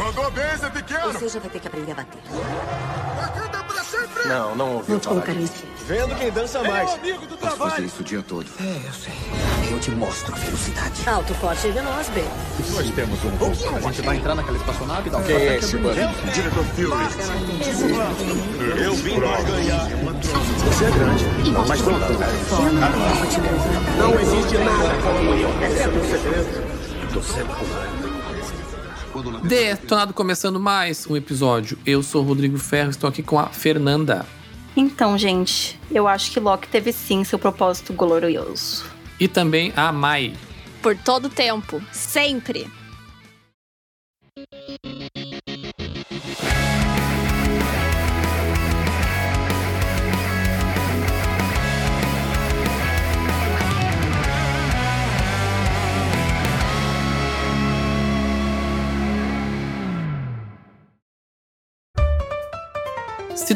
Mandou bem, Zé Pequeno. Você já vai ter que aprender a bater. Wakanda pra sempre. Não, não ouvi Não te falar disso. Vendo quem dança mais. amigo do Posso fazer isso o dia todo. É, eu sei. Eu te mostro velocidade. Alto, forte e veloz, bem. Nós temos um voo. A gente vai entrar naquela espaçonave e dar um Quem é esse? Benzino. Diretor Fury. Eu vim para ganhar. Você é grande. Mas pronto. Não existe nada como eu. Esse é o segredo. Tô sempre com Detonado começando mais um episódio. Eu sou o Rodrigo Ferro, estou aqui com a Fernanda. Então, gente, eu acho que Loki teve sim seu propósito glorioso. E também a Mai. Por todo tempo. Sempre.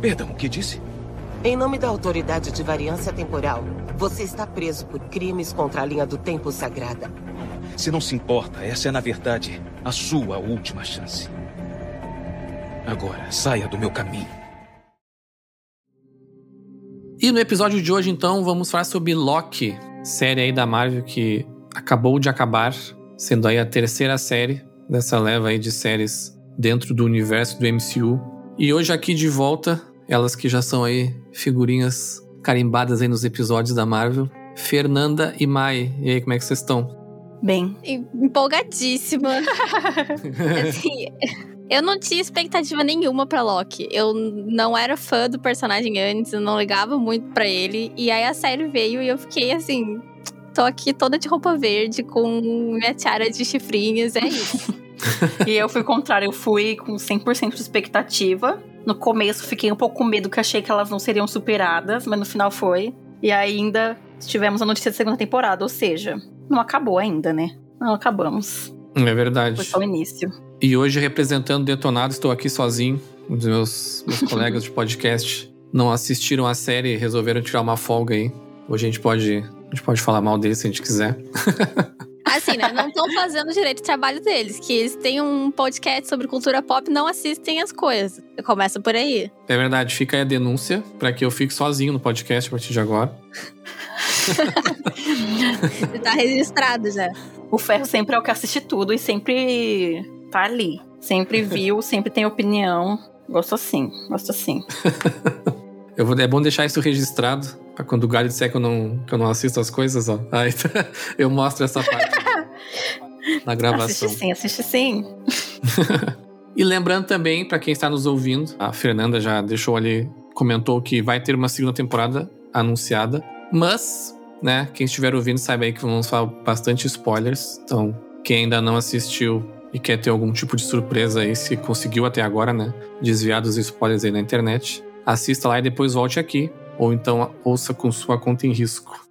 Perdão, o que disse? Em nome da Autoridade de Variância Temporal, você está preso por crimes contra a linha do tempo sagrada. Se não se importa, essa é, na verdade, a sua última chance. Agora, saia do meu caminho. E no episódio de hoje, então, vamos falar sobre Loki, série aí da Marvel que acabou de acabar, sendo aí a terceira série dessa leva aí de séries dentro do universo do MCU. E hoje aqui de volta, elas que já são aí figurinhas carimbadas aí nos episódios da Marvel, Fernanda e Mai. E aí, como é que vocês estão? Bem, Empolgadíssima. assim, eu não tinha expectativa nenhuma pra Loki. Eu não era fã do personagem antes, eu não ligava muito pra ele. E aí a série veio e eu fiquei assim. Tô aqui toda de roupa verde, com minha tiara de chifrinhos, é isso. e eu fui contrário, eu fui com 100% de expectativa. No começo fiquei um pouco com medo, que achei que elas não seriam superadas, mas no final foi. E ainda tivemos a notícia da segunda temporada, ou seja, não acabou ainda, né? Não acabamos. É Foi verdade. só o início. E hoje, representando Detonado, estou aqui sozinho. Os meus, meus colegas de podcast não assistiram a série e resolveram tirar uma folga aí. Hoje a gente pode, a gente pode falar mal deles se a gente quiser. Assim, né? Não estão fazendo direito o trabalho deles. Que eles têm um podcast sobre cultura pop não assistem as coisas. Começa por aí. É verdade, fica aí a denúncia para que eu fique sozinho no podcast a partir de agora. Tá registrado já. O Ferro sempre é o que assiste tudo e sempre tá ali. Sempre viu, sempre tem opinião. Gosto assim, gosto assim. Eu vou, é bom deixar isso registrado para quando o Galho disser que eu não, que eu não assisto as coisas, ó. Aí eu mostro essa parte na gravação. Assiste sim, assiste sim. E lembrando também, para quem está nos ouvindo, a Fernanda já deixou ali, comentou que vai ter uma segunda temporada anunciada. Mas, né, quem estiver ouvindo saiba aí que vamos falar bastante spoilers. Então, quem ainda não assistiu e quer ter algum tipo de surpresa aí, se conseguiu até agora, né, desviar dos spoilers aí na internet, assista lá e depois volte aqui. Ou então ouça com sua conta em risco.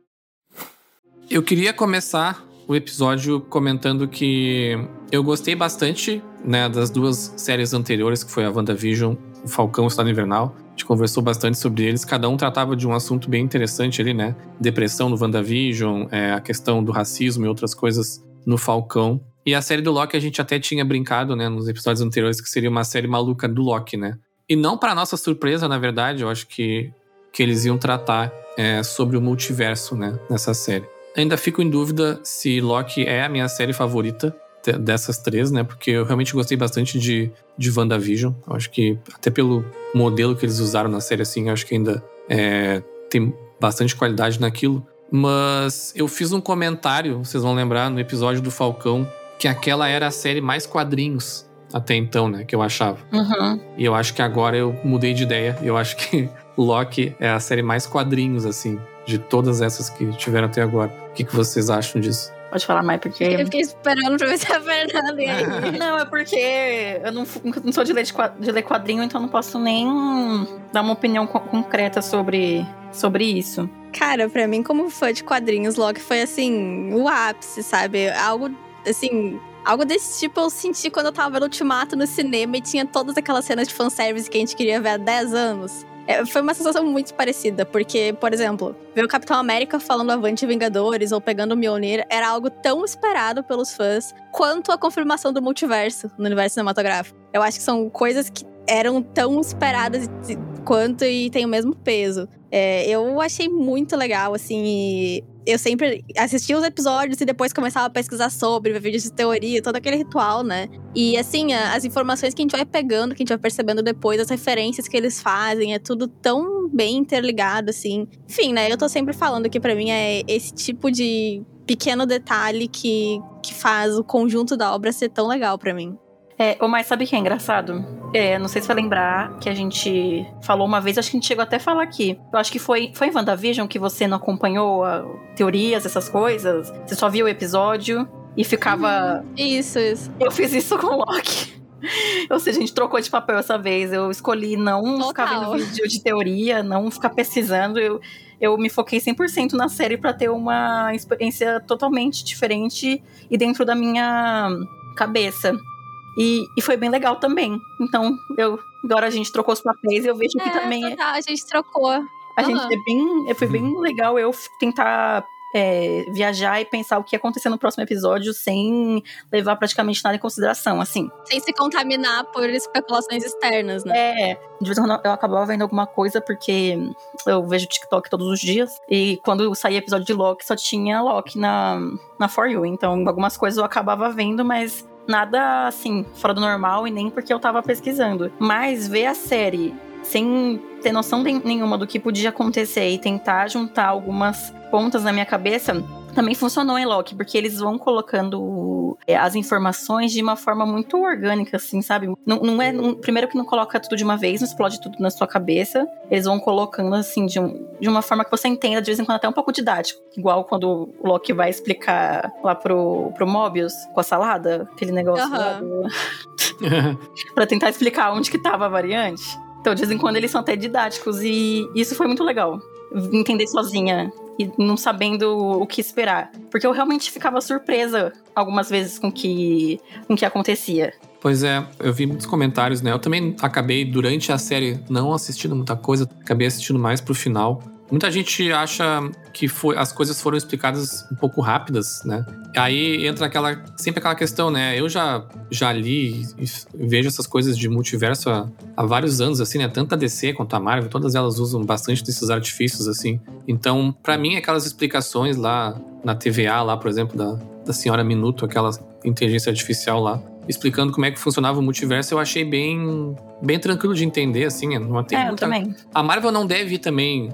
Eu queria começar o episódio comentando que eu gostei bastante né, das duas séries anteriores, que foi a WandaVision, o Falcão e o Estado Invernal. A gente conversou bastante sobre eles, cada um tratava de um assunto bem interessante ali, né? Depressão no WandaVision, é, a questão do racismo e outras coisas no Falcão. E a série do Loki a gente até tinha brincado, né, nos episódios anteriores, que seria uma série maluca do Loki, né? E não para nossa surpresa, na verdade, eu acho que, que eles iam tratar é, sobre o multiverso, né, nessa série. Ainda fico em dúvida se Loki é a minha série favorita. de- dessas três, né? Porque eu realmente gostei bastante de, de WandaVision. Eu acho que, até pelo modelo que eles usaram na série, assim, eu acho que ainda é, tem bastante qualidade naquilo. Mas eu fiz um comentário, vocês vão lembrar, no episódio do Falcão, que aquela era a série mais quadrinhos até então, né? Que eu achava. Uhum. E eu acho que agora eu mudei de ideia. Eu acho que Loki é a série mais quadrinhos, assim, de todas essas que tiveram até agora. O que, que vocês acham disso? Pode falar mais, porque. Eu fiquei esperando pra ver se a Fernanda ia. Não, é porque eu não, não sou de ler, de ler quadrinho, então não posso nem dar uma opinião co- concreta sobre, sobre isso. Cara, pra mim, como fã de quadrinhos, Loki foi assim, o ápice, sabe? Algo assim. Algo desse tipo eu senti quando eu tava vendo Ultimato no cinema e tinha todas aquelas cenas de fanservice que a gente queria ver há 10 anos. É, foi uma sensação muito parecida, porque, por exemplo, ver o Capitão América falando Avante Vingadores ou pegando o Mjolnir era algo tão esperado pelos fãs quanto a confirmação do multiverso no universo cinematográfico. Eu acho que são coisas que eram tão esperadas quanto e têm o mesmo peso. É, eu achei muito legal, assim, eu sempre assistia os episódios e depois começava a pesquisar sobre, ver vídeos de teoria, todo aquele ritual, né? E assim, as informações que a gente vai pegando, que a gente vai percebendo depois, as referências que eles fazem, é tudo tão bem interligado, assim. Enfim, né? Eu tô sempre falando que pra mim é esse tipo de pequeno detalhe que, que faz o conjunto da obra ser tão legal pra mim. É, mas sabe o que é engraçado? É, não sei se vai lembrar que a gente falou uma vez, acho que a gente chegou até a falar aqui. Eu acho que foi, foi em WandaVision que você não acompanhou a- teorias, essas coisas. Você só viu o episódio e ficava. Isso, isso. Eu fiz isso com o Loki. Ou seja, a gente trocou de papel essa vez. Eu escolhi não Total. ficar vendo vídeo de teoria, não ficar pesquisando. Eu, eu me foquei 100% na série pra ter uma experiência totalmente diferente e dentro da minha cabeça. E, e foi bem legal também. Então, eu agora a gente trocou os papéis e eu vejo que É, também é- total, a gente trocou. a gente Aham. é bem, foi bem legal eu tentar é, viajar e pensar o que ia acontecer no próximo episódio sem levar praticamente nada em consideração, assim. Sem se contaminar por especulações externas, né? É, de vez em quando eu acabava vendo alguma coisa porque eu vejo TikTok todos os dias e quando saía episódio de Loki só tinha Loki na, na For You, então algumas coisas eu acabava vendo, mas nada assim, fora do normal e nem porque eu tava pesquisando. Mas ver a série sem ter noção nenhuma do que podia acontecer e tentar juntar algumas pontas na minha cabeça também funcionou em Loki, porque eles vão colocando é, as informações de uma forma muito orgânica, assim, sabe? Não, não é. não- primeiro que não coloca tudo de uma vez, não explode tudo na sua cabeça. Eles vão colocando, assim, de, um- de uma forma que você entenda, de vez em quando até um pouco didático. Igual quando o Loki vai explicar lá pro, pro Mobius com a salada, aquele negócio lá Aham. do- pra tentar explicar onde que tava a variante. Então, de vez em quando eles são até didáticos e isso foi muito legal. Entender sozinha e não sabendo o que esperar. Porque eu realmente ficava surpresa algumas vezes com que, o que acontecia. Pois é, eu vi muitos comentários, né? Eu também acabei, durante a série, não assistindo muita coisa, acabei assistindo mais pro final. Muita gente acha que foi, as coisas foram explicadas um pouco rápidas, né? Aí entra aquela, sempre aquela questão, né? Eu já, já li e vejo essas coisas de multiverso há, há vários anos, assim, né? Tanto a DC quanto a Marvel, todas elas usam bastante desses artifícios, assim. Então, pra mim, aquelas explicações lá na TVA, lá, por exemplo, da, da Senhora Minuto, aquela inteligência artificial lá, explicando como é que funcionava o multiverso, eu achei bem, bem tranquilo de entender, assim. Não tem é, eu muita- também. a Marvel não deve também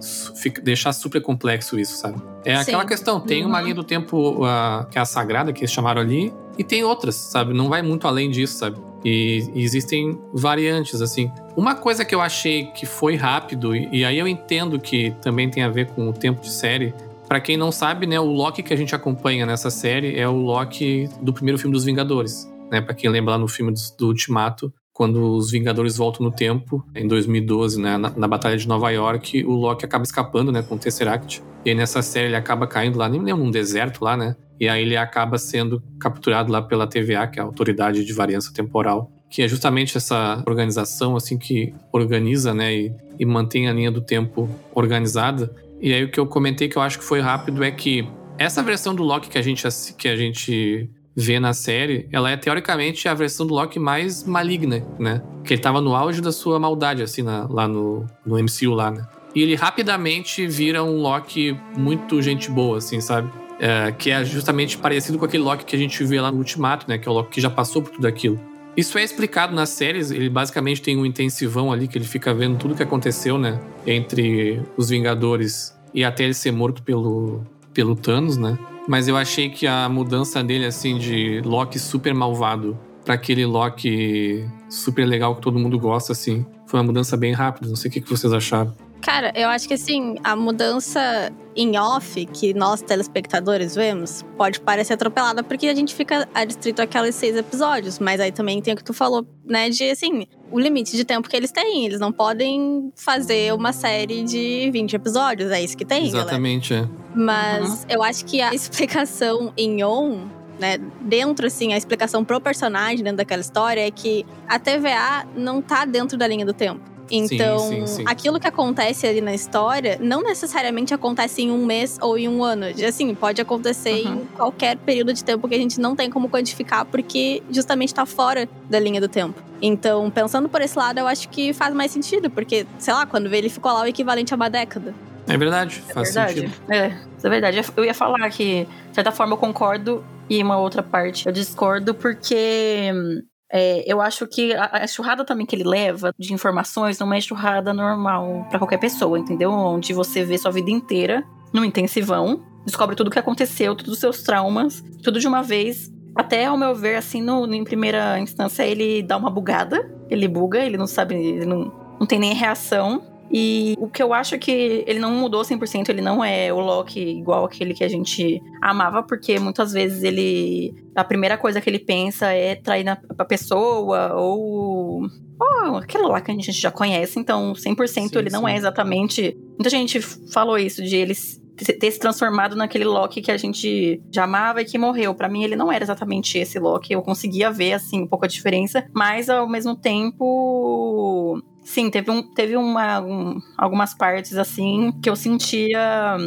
deixar super complexo isso, sabe? É aquela Sim. questão, tem uma Uhum. linha do tempo ah, que é a sagrada, que eles chamaram ali, e tem outras, sabe? Não vai muito além disso, sabe? E, e existem variantes, assim. Uma coisa que eu achei que foi rápido, e, e aí eu entendo que também tem a ver com o tempo de série. Pra quem não sabe, né, o Loki que a gente acompanha nessa série é o Loki do primeiro filme dos Vingadores, né? Pra quem lembra lá no filme do, Ultimato, quando os Vingadores voltam no tempo, em 2012, né, na, na Batalha de Nova York, o Loki acaba escapando, né, com o Tesseract. E aí nessa série ele acaba caindo lá, nem lembro, num deserto lá, né? E aí ele acaba sendo capturado lá pela TVA, que é a Autoridade de Variância Temporal, que é justamente essa organização, assim, que organiza, né, e, e mantém a linha do tempo organizada. E aí o que eu comentei que eu acho que foi rápido é que essa versão do Loki que a gente, que a gente vê na série, ela é teoricamente a versão do Loki mais maligna, né? Que ele tava no auge da sua maldade, assim, na- lá no, no MCU lá, né? E ele rapidamente vira um Loki muito gente boa, assim, sabe? é, que é justamente parecido com aquele Loki que a gente vê lá no Ultimato, né? Que é o Loki que já passou por tudo aquilo. Isso é explicado nas séries, ele basicamente tem um intensivão ali que ele fica vendo tudo que aconteceu, né? Entre os Vingadores e até ele ser morto pelo, pelo Thanos, né? Mas eu achei que a mudança dele, assim, de Loki super malvado para aquele Loki super legal que todo mundo gosta, assim, foi uma mudança bem rápida. Não sei o que vocês acharam. Cara, eu acho que assim, a mudança em off que nós telespectadores vemos pode parecer atropelada porque a gente fica adstrito àqueles seis episódios, mas aí também tem o que tu falou, né, de assim, o limite de tempo que eles têm. Eles não podem fazer uma série de 20 episódios, é isso que tem, Exatamente, galera. é. Mas Uhum. eu acho que a explicação em on né, dentro, assim, a explicação pro personagem dentro daquela história é que a TVA não tá dentro da linha do tempo. Então, sim, sim. aquilo que acontece ali na história não necessariamente acontece em um mês ou em um ano. Assim, pode acontecer Uhum. em qualquer período de tempo que a gente não tem como quantificar, porque justamente tá fora da linha do tempo. Então, pensando por esse lado, eu acho que faz mais sentido, porque, sei lá, quando vê ele ficou lá o equivalente a uma década. É verdade, faz verdade. sentido. É, isso é verdade. Eu ia falar que, de certa forma, eu concordo e uma outra parte eu discordo, porque hum, é, eu acho que a, a churrada também que ele leva de informações não é churrada normal pra qualquer pessoa, entendeu? Onde você vê sua vida inteira no intensivão, descobre tudo o que aconteceu, todos os seus traumas, tudo de uma vez. Até, ao meu ver, assim, no, em primeira instância, ele dá uma bugada. Ele buga, ele não sabe, ele não, não tem nem reação. E o que eu acho é que ele não mudou 100%, ele não é o Loki igual aquele que a gente amava, porque muitas vezes ele. A primeira coisa que ele pensa é trair na, a pessoa, ou. Ou aquilo lá que a gente já conhece, então 100% Sim, ele não sim. é exatamente. Muita gente falou isso, de ele ter se transformado naquele Loki que a gente já amava e que morreu. Pra mim, ele não era exatamente esse Loki. Eu conseguia ver, assim, um pouco a diferença, mas ao mesmo tempo. Sim, teve, um, teve uma, um- algumas partes, assim, que eu sentia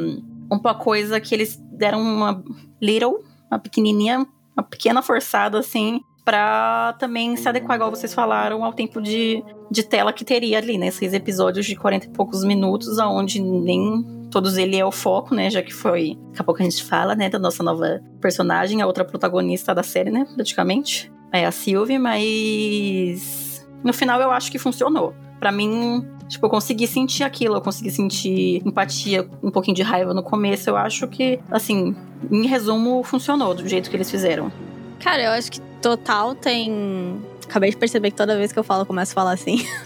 uma coisa que eles deram uma little, uma pequenininha, uma pequena forçada, assim, pra também se adequar, igual vocês falaram, ao tempo de, de tela que teria ali, né? Esses episódios de 40 e poucos minutos, aonde nem todos ele é o foco, né? Já que foi. Daqui a pouco a gente fala, né? Da nossa nova personagem, a outra protagonista da série, né? Praticamente. É a Sylvie, mas. No final eu acho que funcionou. Pra mim, tipo, eu consegui sentir aquilo, eu consegui sentir empatia, um pouquinho de raiva no começo. Eu acho que, assim, em resumo, funcionou do jeito que eles fizeram. Cara, eu acho que total tem. Acabei de perceber que toda vez que eu falo, eu começo a falar assim.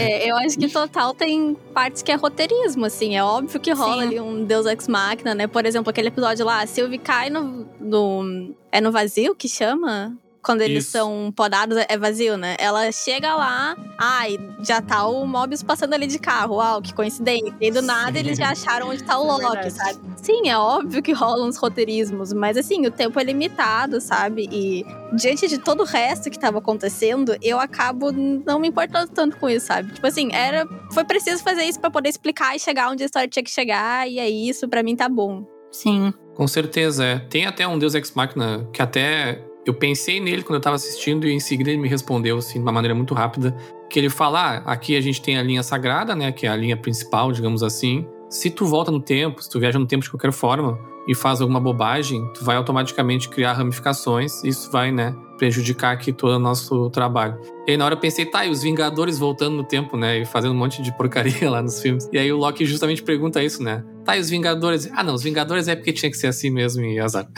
É, eu acho que total tem partes que é roteirismo, assim. É óbvio que rola Sim. ali um Deus Ex Machina, né? Por exemplo, aquele episódio lá, a Sylvie cai no, no. É no vazio que chama? Quando eles Isso. são podados, é vazio, né? Ela chega lá, ai, já tá o Mobius passando ali de carro. Uau, que coincidência. E do nada eles já acharam onde tá o é Loki, verdade. sabe? Sim, é óbvio que rolam uns roteirismos, mas assim, o tempo é limitado, sabe? E diante de todo o resto que tava acontecendo, eu acabo não me importando tanto com isso, sabe? Tipo assim, era. Foi preciso fazer isso pra poder explicar e chegar onde a história tinha que chegar, e é isso, pra mim tá bom. Sim. Com certeza, é. Tem até um Deus Ex Machina que até eu pensei nele quando eu tava assistindo e em seguida ele me respondeu assim de uma maneira muito rápida, que ele fala: ah, aqui a gente tem a linha sagrada, né, que é a linha principal, digamos assim. Se tu volta no tempo, se tu viaja no tempo de qualquer forma e faz alguma bobagem, tu vai automaticamente criar ramificações, isso vai, né, prejudicar aqui todo o nosso trabalho. E aí na hora eu pensei, tá, e os Vingadores voltando no tempo, né, e fazendo um monte de porcaria lá nos filmes. E aí o Loki justamente pergunta isso, né? Tá, e os Vingadores? Ah, não, os Vingadores é porque tinha que ser assim mesmo e azar.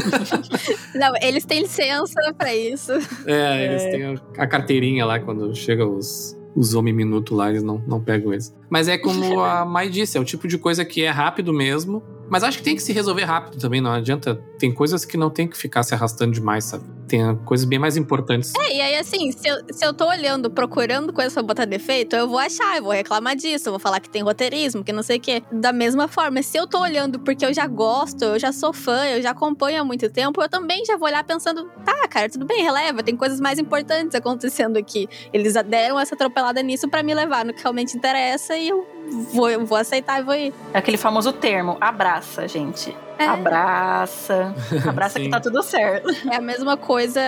Não, eles têm licença pra isso. É, eles têm a carteirinha lá quando chega os, os homem minuto lá, eles não, não pegam eles. Mas é como a Mai disse, é o tipo de coisa que é rápido mesmo. Mas acho que tem que se resolver rápido também, não adianta. Tem coisas que não tem que ficar se arrastando demais, sabe? Tem coisas bem mais importantes. É, e aí assim, se eu, se eu tô olhando, procurando coisas pra botar defeito, eu vou achar, eu vou reclamar disso, eu vou falar que tem roteirismo, que não sei o quê. Da mesma forma, se eu tô olhando porque eu já gosto, eu já sou fã, eu já acompanho há muito tempo, eu também já vou olhar pensando, tá, cara, tudo bem, releva, tem coisas mais importantes acontecendo aqui. Eles deram essa atropelada nisso pra me levar no que realmente interessa e eu vou, eu vou aceitar e vou ir. É aquele famoso termo, abraça, gente. É. Abraça. Abraça que tá tudo certo. É a mesma coisa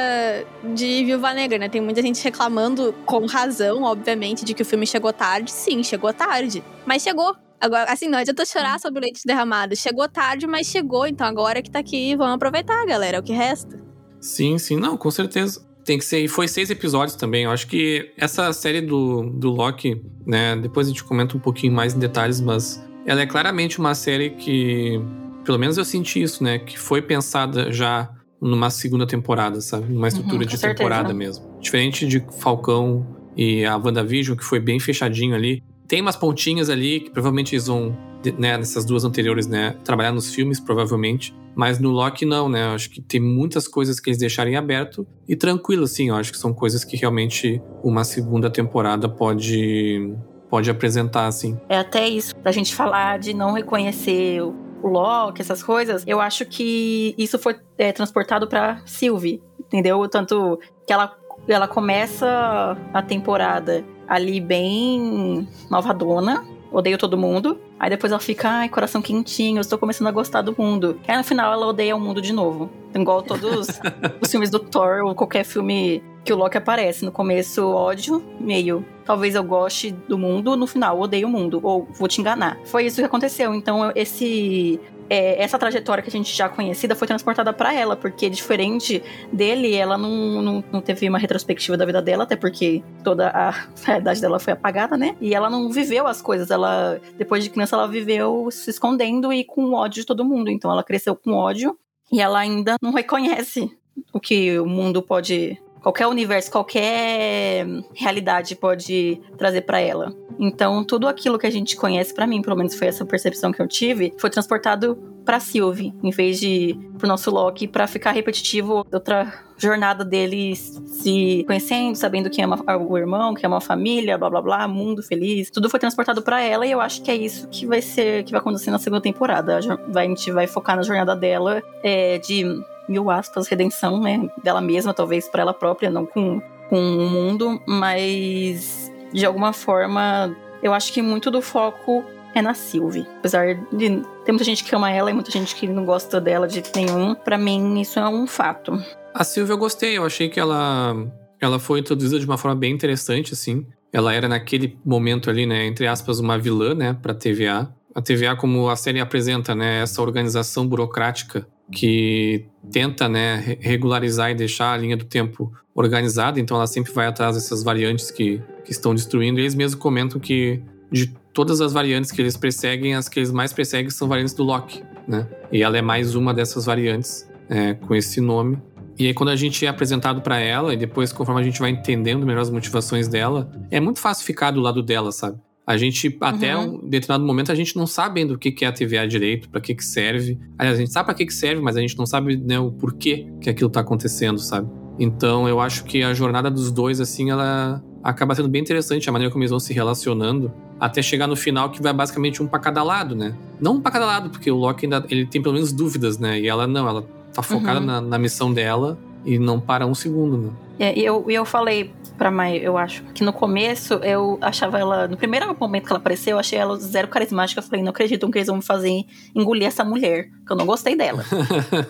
de Viúva Negra, né? Tem muita gente reclamando, com razão, obviamente, de que o filme chegou tarde. Sim, chegou tarde. Mas chegou. Agora, assim, não adianta chorar sobre o leite derramado. Chegou tarde, mas chegou, então agora que tá aqui, vamos aproveitar, galera, é o que resta. Sim, sim, não, com certeza. Tem que ser. E foi seis episódios também. Eu acho que essa série do, do Loki, né? Depois a gente comenta um pouquinho mais em detalhes, mas ela é claramente uma série que. Pelo menos eu senti isso, né? Que foi pensada já numa segunda temporada, sabe? Numa estrutura Uhum, de certeza. temporada mesmo. Diferente de Falcão e a WandaVision, que foi bem fechadinho ali. Tem umas pontinhas ali que provavelmente eles vão, né, nessas duas anteriores, né, trabalhar nos filmes, provavelmente. Mas no Loki, não, né? Eu acho que tem muitas coisas que eles deixarem aberto e tranquilo, assim. Eu acho que são coisas que realmente uma segunda temporada pode, pode apresentar, assim. É até isso, pra gente falar de não reconhecer o Loki, essas coisas, eu acho que isso foi é, transportado pra Sylvie, entendeu? Tanto que ela, ela começa a temporada ali bem malvadona, odeio todo mundo. Aí depois ela fica, ai, coração quentinho, eu estou começando a gostar do mundo. Aí no final ela odeia o mundo de novo. Igual todos os filmes do Thor ou qualquer filme que o Loki aparece. No começo, ódio, meio. Talvez eu goste do mundo, no final, odeio o mundo. Ou vou te enganar. Foi isso que aconteceu. Então, esse. é, essa trajetória que a gente já conhecida foi transportada pra ela, porque diferente dele, ela não, não, não teve uma retrospectiva da vida dela, até porque toda a realidade dela foi apagada, né? E ela não viveu as coisas. Ela, depois de criança, ela viveu se escondendo e com ódio de todo mundo. Então, ela cresceu com ódio e ela ainda não reconhece o que o mundo pode. Qualquer universo, qualquer realidade pode trazer pra ela. Então, tudo aquilo que a gente conhece, pra mim, pelo menos foi essa percepção que eu tive, foi transportado pra Sylvie, em vez de pro nosso Loki, pra ficar repetitivo outra jornada dele se conhecendo, sabendo que ama o irmão, que ama a família, blá blá blá, mundo feliz. Tudo foi transportado pra ela e eu acho que é isso que vai ser, que vai acontecer na segunda temporada. A gente vai focar na jornada dela é, de mil aspas, redenção, né? Dela mesma, talvez pra ela própria, não com, com o mundo, mas de alguma forma eu acho que muito do foco é na Sylvie. Apesar de ter muita gente que ama ela e muita gente que não gosta dela de nenhum, pra mim isso é um fato. A Silvia eu gostei, eu achei que ela, ela foi introduzida de uma forma bem interessante, assim. Ela era naquele momento ali, né, entre aspas, uma vilã, né, pra TVA. A TVA, como a série apresenta, né, essa organização burocrática que tenta, né, re- regularizar e deixar a linha do tempo organizada, então ela sempre vai atrás dessas variantes que, que estão destruindo. E eles mesmos comentam que de todas as variantes que eles perseguem, as que eles mais perseguem são variantes do Loki, né? E ela é mais uma dessas variantes é, com esse nome. E aí, quando a gente é apresentado pra ela, e depois, conforme a gente vai entendendo melhor as motivações dela, é muito fácil ficar do lado dela, sabe? A gente, até Uhum. um determinado momento, a gente não sabe ainda o que é a TVA direito, pra que que serve. Aliás, a gente sabe pra que que serve, mas a gente não sabe né, o porquê que aquilo tá acontecendo, sabe? Então, eu acho que a jornada dos dois, assim, ela acaba sendo bem interessante, a maneira como eles vão se relacionando, até chegar no final que vai basicamente um pra cada lado, né? Não um pra cada lado, porque o Loki ainda ele tem pelo menos dúvidas, né? E ela não, ela tá focada Uhum. na, na missão dela e não para um segundo, né? É, eu, e eu falei pra Mai, eu acho, que no começo eu achava ela. No primeiro momento que ela apareceu, eu achei ela zero carismática. Eu falei, não acredito que eles vão me fazer engolir essa mulher, que eu não gostei dela.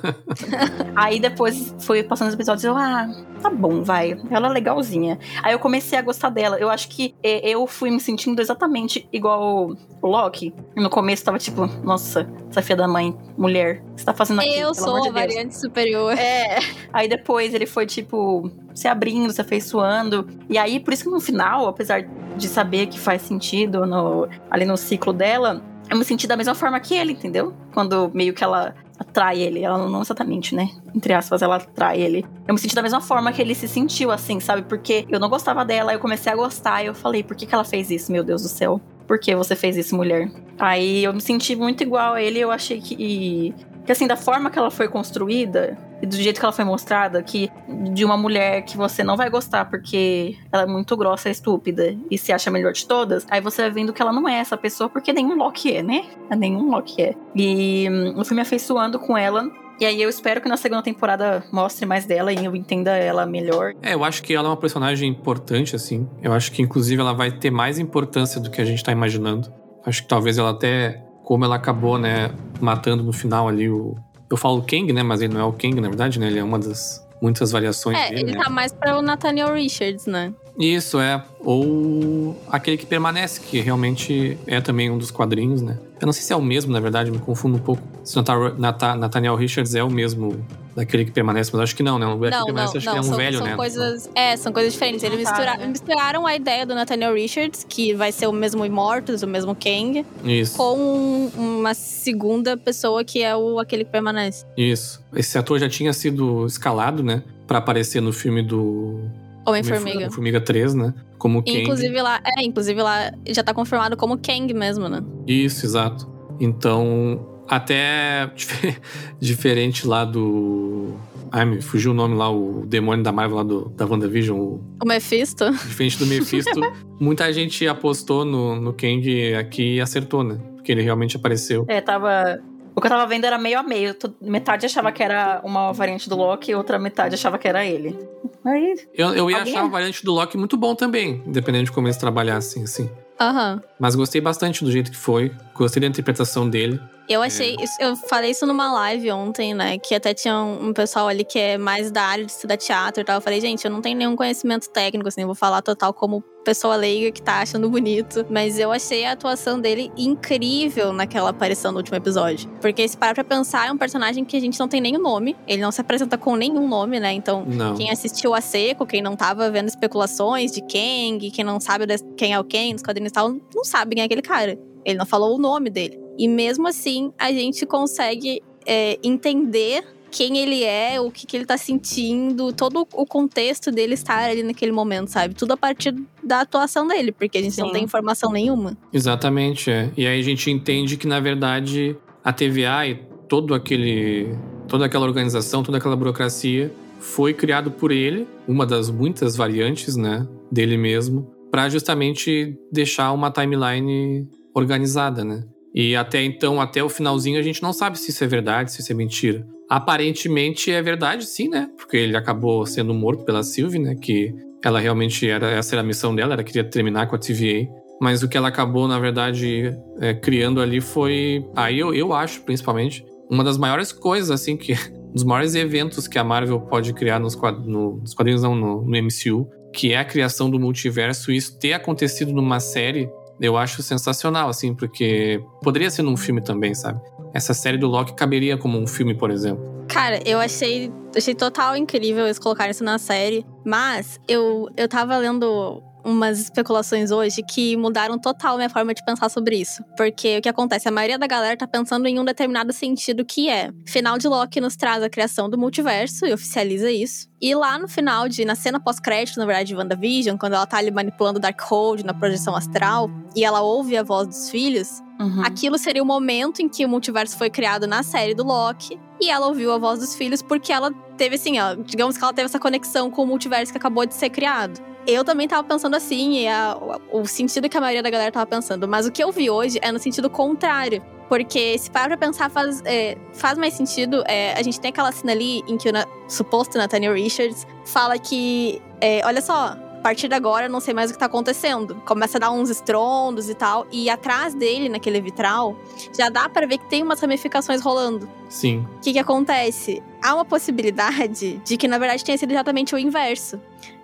Aí depois foi passando os episódios, eu, ah, tá bom, vai. Ela é legalzinha. Aí eu comecei a gostar dela. Eu acho que eu fui me sentindo exatamente igual o Loki. No começo tava tipo, nossa, essa filha da mãe, mulher, o que você tá fazendo aqui? Eu Pelo sou amor a de Deus. variante superior. É. Aí depois ele foi, tipo, se abrindo, se afeiçoando. E aí, por isso que no final, apesar de saber que faz sentido no- ali no ciclo dela, eu me senti da mesma forma que ele, entendeu? Quando meio que ela atrai ele. Ela não exatamente, né? Entre aspas, ela atrai ele. Eu me senti da mesma forma que ele se sentiu, assim, sabe? Porque eu não gostava dela, eu comecei a gostar. E eu falei, por que, que ela fez isso, meu Deus do céu? Por que você fez isso, mulher? Aí eu me senti muito igual a ele. Eu achei que. Que assim, da forma que ela foi construída e do jeito que ela foi mostrada, que de uma mulher que você não vai gostar porque ela é muito grossa estúpida e se acha melhor de todas, aí você vai vendo que ela não é essa pessoa porque nenhum Loki é, né? Nenhum Loki é. E hum, eu fui me afeiçoando com ela. E aí eu espero que na segunda temporada mostre mais dela e eu entenda ela melhor. É, eu acho que ela é uma personagem importante, assim. Eu acho que, inclusive, ela vai ter mais importância do que a gente tá imaginando. Acho que talvez ela até, como ela acabou, né, matando no final ali o. Eu falo Kang, né? Mas ele não é o Kang, na verdade, né? Ele é uma das muitas variações É, dele, ele né? tá mais pra o Nathaniel Richards, né? Isso, é. Ou aquele que permanece, que realmente é também um dos quadrinhos, né? Eu não sei se é o mesmo, na verdade, me confundo um pouco. Se Natha- Nathaniel Richards é o mesmo daquele que permanece, mas acho que não, né? O que não, não, permanece acho não. que é um são, velho, são né? coisas. É, são coisas diferentes. Eles Não mistura- né? misturaram a ideia do Nathaniel Richards, que vai ser o mesmo Immortus, o mesmo Kang, Isso. com um- uma segunda pessoa que é o aquele que permanece. Isso. Esse ator já tinha sido escalado, né? Pra aparecer no filme do. Homem-Formiga. Formiga 3, né? Como Kang. Inclusive lá, é, inclusive lá já tá confirmado como Kang mesmo, né? Isso, exato. Então, até dif- diferente lá do. Ai, me fugiu o nome lá, o demônio da Marvel lá do, da WandaVision, o O Mephisto. Diferente do Mephisto, muita gente apostou no, no Kang aqui e acertou, né? Porque ele realmente apareceu. É, tava. O que eu tava vendo era meio a meio. Metade achava que era uma variante do Loki e outra metade achava que era ele. Aí, Eu, eu ia Alguém achar é? a variante do Loki muito bom também, independente de como eles trabalhassem, assim. Aham. Mas gostei bastante do jeito que foi, gostei da interpretação dele. Eu achei. isso- Eu falei isso numa live ontem, né? Que até tinha um, um pessoal ali que é mais da área de estudar teatro e tal. Eu falei, gente, eu não tenho nenhum conhecimento técnico, assim, eu vou falar total como pessoa leiga que tá achando bonito. Mas eu achei a atuação dele incrível naquela aparição no último episódio. Porque se parar pra pensar, é um personagem que a gente não tem nenhum nome. Ele não se apresenta com nenhum nome, né? Então. Não. Quem assistiu a seco, quem não tava vendo especulações de Kang, quem não sabe quem é o Kang nos quadrinhos e tal, não sabe quem é aquele cara. Ele não falou o nome dele. E mesmo assim, a gente consegue é, entender quem ele é, o que, que ele tá sentindo, todo o contexto dele estar ali naquele momento, sabe? Tudo a partir da atuação dele, porque a gente não Sim. tem informação nenhuma. Exatamente, é. E aí a gente entende que, na verdade, a TVA e todo aquele. toda aquela organização, toda aquela burocracia foi criado por ele, uma das muitas variantes, né, dele mesmo, para justamente deixar uma timeline organizada, né? E até então, até o finalzinho, a gente não sabe se isso é verdade, se isso é mentira. Aparentemente é verdade, sim, né? Porque ele acabou sendo morto pela Sylvie, né? Que ela realmente era essa era a missão dela, ela queria terminar com a TVA. Mas o que ela acabou, na verdade, é, criando ali foi. Aí eu, eu acho, principalmente, uma das maiores coisas, assim, que. Um dos maiores eventos que a Marvel pode criar nos, quad- no- nos quadrinhos, não, no, no MCU, que é a criação do multiverso, e isso ter acontecido numa série, eu acho sensacional, assim, porque poderia ser num filme também, sabe? Essa série do Loki caberia como um filme, por exemplo. Cara, eu achei, achei total incrível eles colocarem isso na série. Mas eu, eu tava lendo umas especulações hoje que mudaram total minha forma de pensar sobre isso. Porque o que acontece? A maioria da galera tá pensando em um determinado sentido que é. Final de Loki nos traz a criação do multiverso e oficializa isso. E lá no final de, na cena pós-crédito, na verdade, de WandaVision, quando ela tá ali manipulando o Darkhold na projeção astral e ela ouve a voz dos filhos, uhum. Aquilo seria o momento em que o multiverso foi criado na série do Loki. E ela ouviu a voz dos filhos porque ela teve, assim, ó, digamos que ela teve essa conexão com o multiverso que acabou de ser criado. Eu também tava pensando assim, e a- o, sentido que a maioria da galera tava pensando. Mas o que eu vi hoje é no sentido contrário. Porque se parar pra pensar, faz, é, faz mais sentido. é, a gente tem aquela cena ali em que o na- suposto Nathaniel Richards fala que. é, olha só, partir de agora eu não sei mais o que tá acontecendo. Começa a dar uns estrondos e tal. E atrás dele, naquele vitral, já dá pra ver que tem umas ramificações rolando. Sim. O que, que acontece? Há uma possibilidade de que, na verdade, tenha sido exatamente o inverso.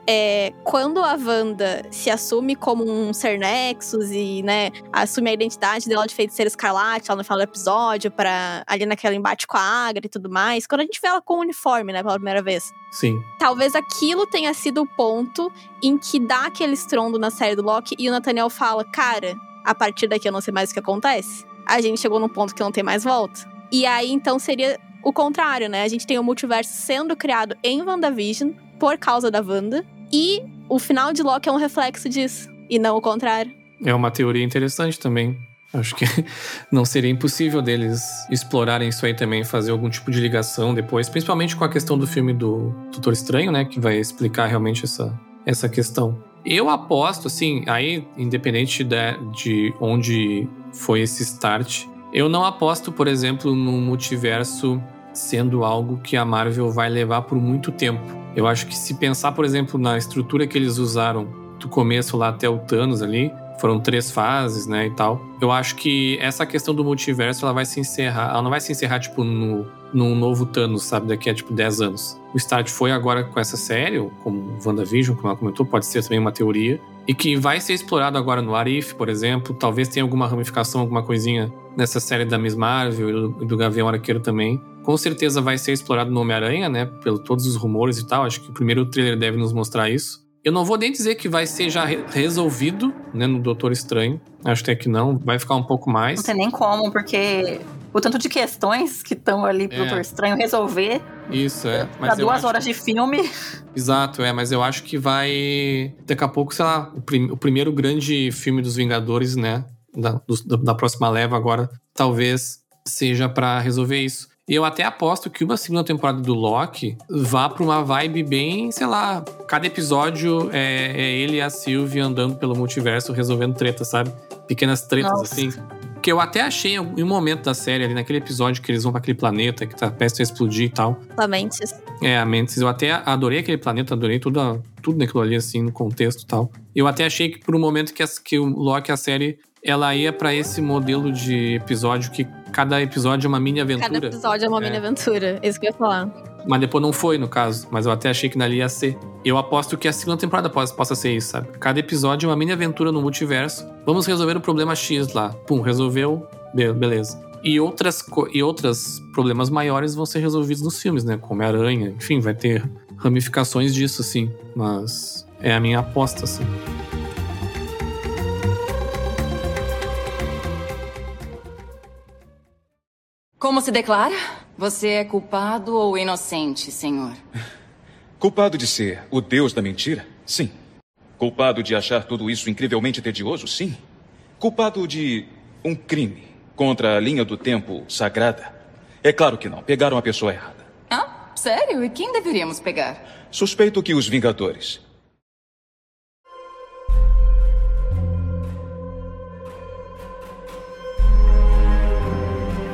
É, quando a Wanda se assume como um ser Nexus e, né, assume a identidade dela de feiticeira escarlate lá no final do episódio, para ali naquele embate com a Agra e tudo mais, quando a gente vê ela com o uniforme, né, pela primeira vez. Sim. Talvez aquilo tenha sido o ponto em que dá aquele estrondo na série do Loki e o Nathaniel fala: Cara, a partir daqui eu não sei mais o que acontece. A gente chegou num ponto que não tem mais volta. E aí então seria o contrário, né? A gente tem o multiverso sendo criado em WandaVision por causa da Wanda. E o final de Loki é um reflexo disso. E não o contrário. É uma teoria interessante também. Acho que não seria impossível deles explorarem isso aí também, fazer algum tipo de ligação depois, principalmente com a questão do filme do Doutor Estranho, né? Que vai explicar realmente essa, essa questão. Eu aposto, assim, aí, independente de, de onde foi esse start, eu não aposto, por exemplo, no multiverso sendo algo que a Marvel vai levar por muito tempo. Eu acho que se pensar, por exemplo, na estrutura que eles usaram do começo lá até o Thanos ali, foram três fases, né, e tal. Eu acho que essa questão do multiverso, ela vai se encerrar, ela não vai se encerrar tipo no num novo Thanos, sabe? Daqui a tipo 10 anos. O start foi agora com essa série, como WandaVision, como ela comentou, pode ser também uma teoria. E que vai ser explorado agora no Arif, por exemplo. Talvez tenha alguma ramificação, alguma coisinha nessa série da Miss Marvel e do Gavião Arqueiro também. Com certeza vai ser explorado no Homem-Aranha, né? Pelo todos os rumores e tal. Acho que o primeiro trailer deve nos mostrar isso. Eu não vou nem dizer que vai ser já re- resolvido, né, no Doutor Estranho. Acho até que não, vai ficar um pouco mais. Não tem nem como, porque o tanto de questões que estão ali pro É. Doutor Estranho resolver Isso, é. pra Mas eu duas horas de filme. Exato, é, mas eu acho que vai. Daqui a pouco, sei lá, o, prim- o primeiro grande filme dos Vingadores, né? Da, dos- da, da próxima leva agora, talvez seja pra resolver isso. E eu até aposto que uma segunda temporada do Loki vá pra uma vibe bem, sei lá, cada episódio é, é ele e a Sylvie andando pelo multiverso resolvendo tretas, sabe? Pequenas tretas, Nossa. assim. Que eu até achei em um momento da série ali, naquele episódio que eles vão pra aquele planeta que tá prestes a explodir e tal. Lamentes. É, a Mantis. Eu até adorei aquele planeta, adorei tudo, a- tudo naquilo ali, assim, no contexto e tal. Eu até achei que por um momento que, as- que o Loki, a série, ela ia pra esse modelo de episódio que cada episódio é uma mini Cada aventura. episódio é uma É. mini aventura. Isso que eu ia falar. Mas depois não foi, no caso. Mas eu até achei que dali ia ser. Eu aposto que a segunda temporada possa, possa ser isso, sabe? Cada episódio é uma mini aventura no multiverso. Vamos resolver o problema X lá. Pum, resolveu. Be- beleza. E outras, e outros problemas maiores vão ser resolvidos nos filmes, né? Como Homem-Aranha. Enfim, vai ter ramificações disso, assim. Mas é a minha aposta, assim. Como se declara? Você é culpado ou inocente, senhor? Culpado de ser o deus da mentira? Sim. Culpado de achar tudo isso incrivelmente tedioso? Sim. Culpado de um crime contra a linha do tempo sagrada? É claro que não. Pegaram a pessoa errada. Ah, sério? E quem deveríamos pegar? Suspeito que os Vingadores.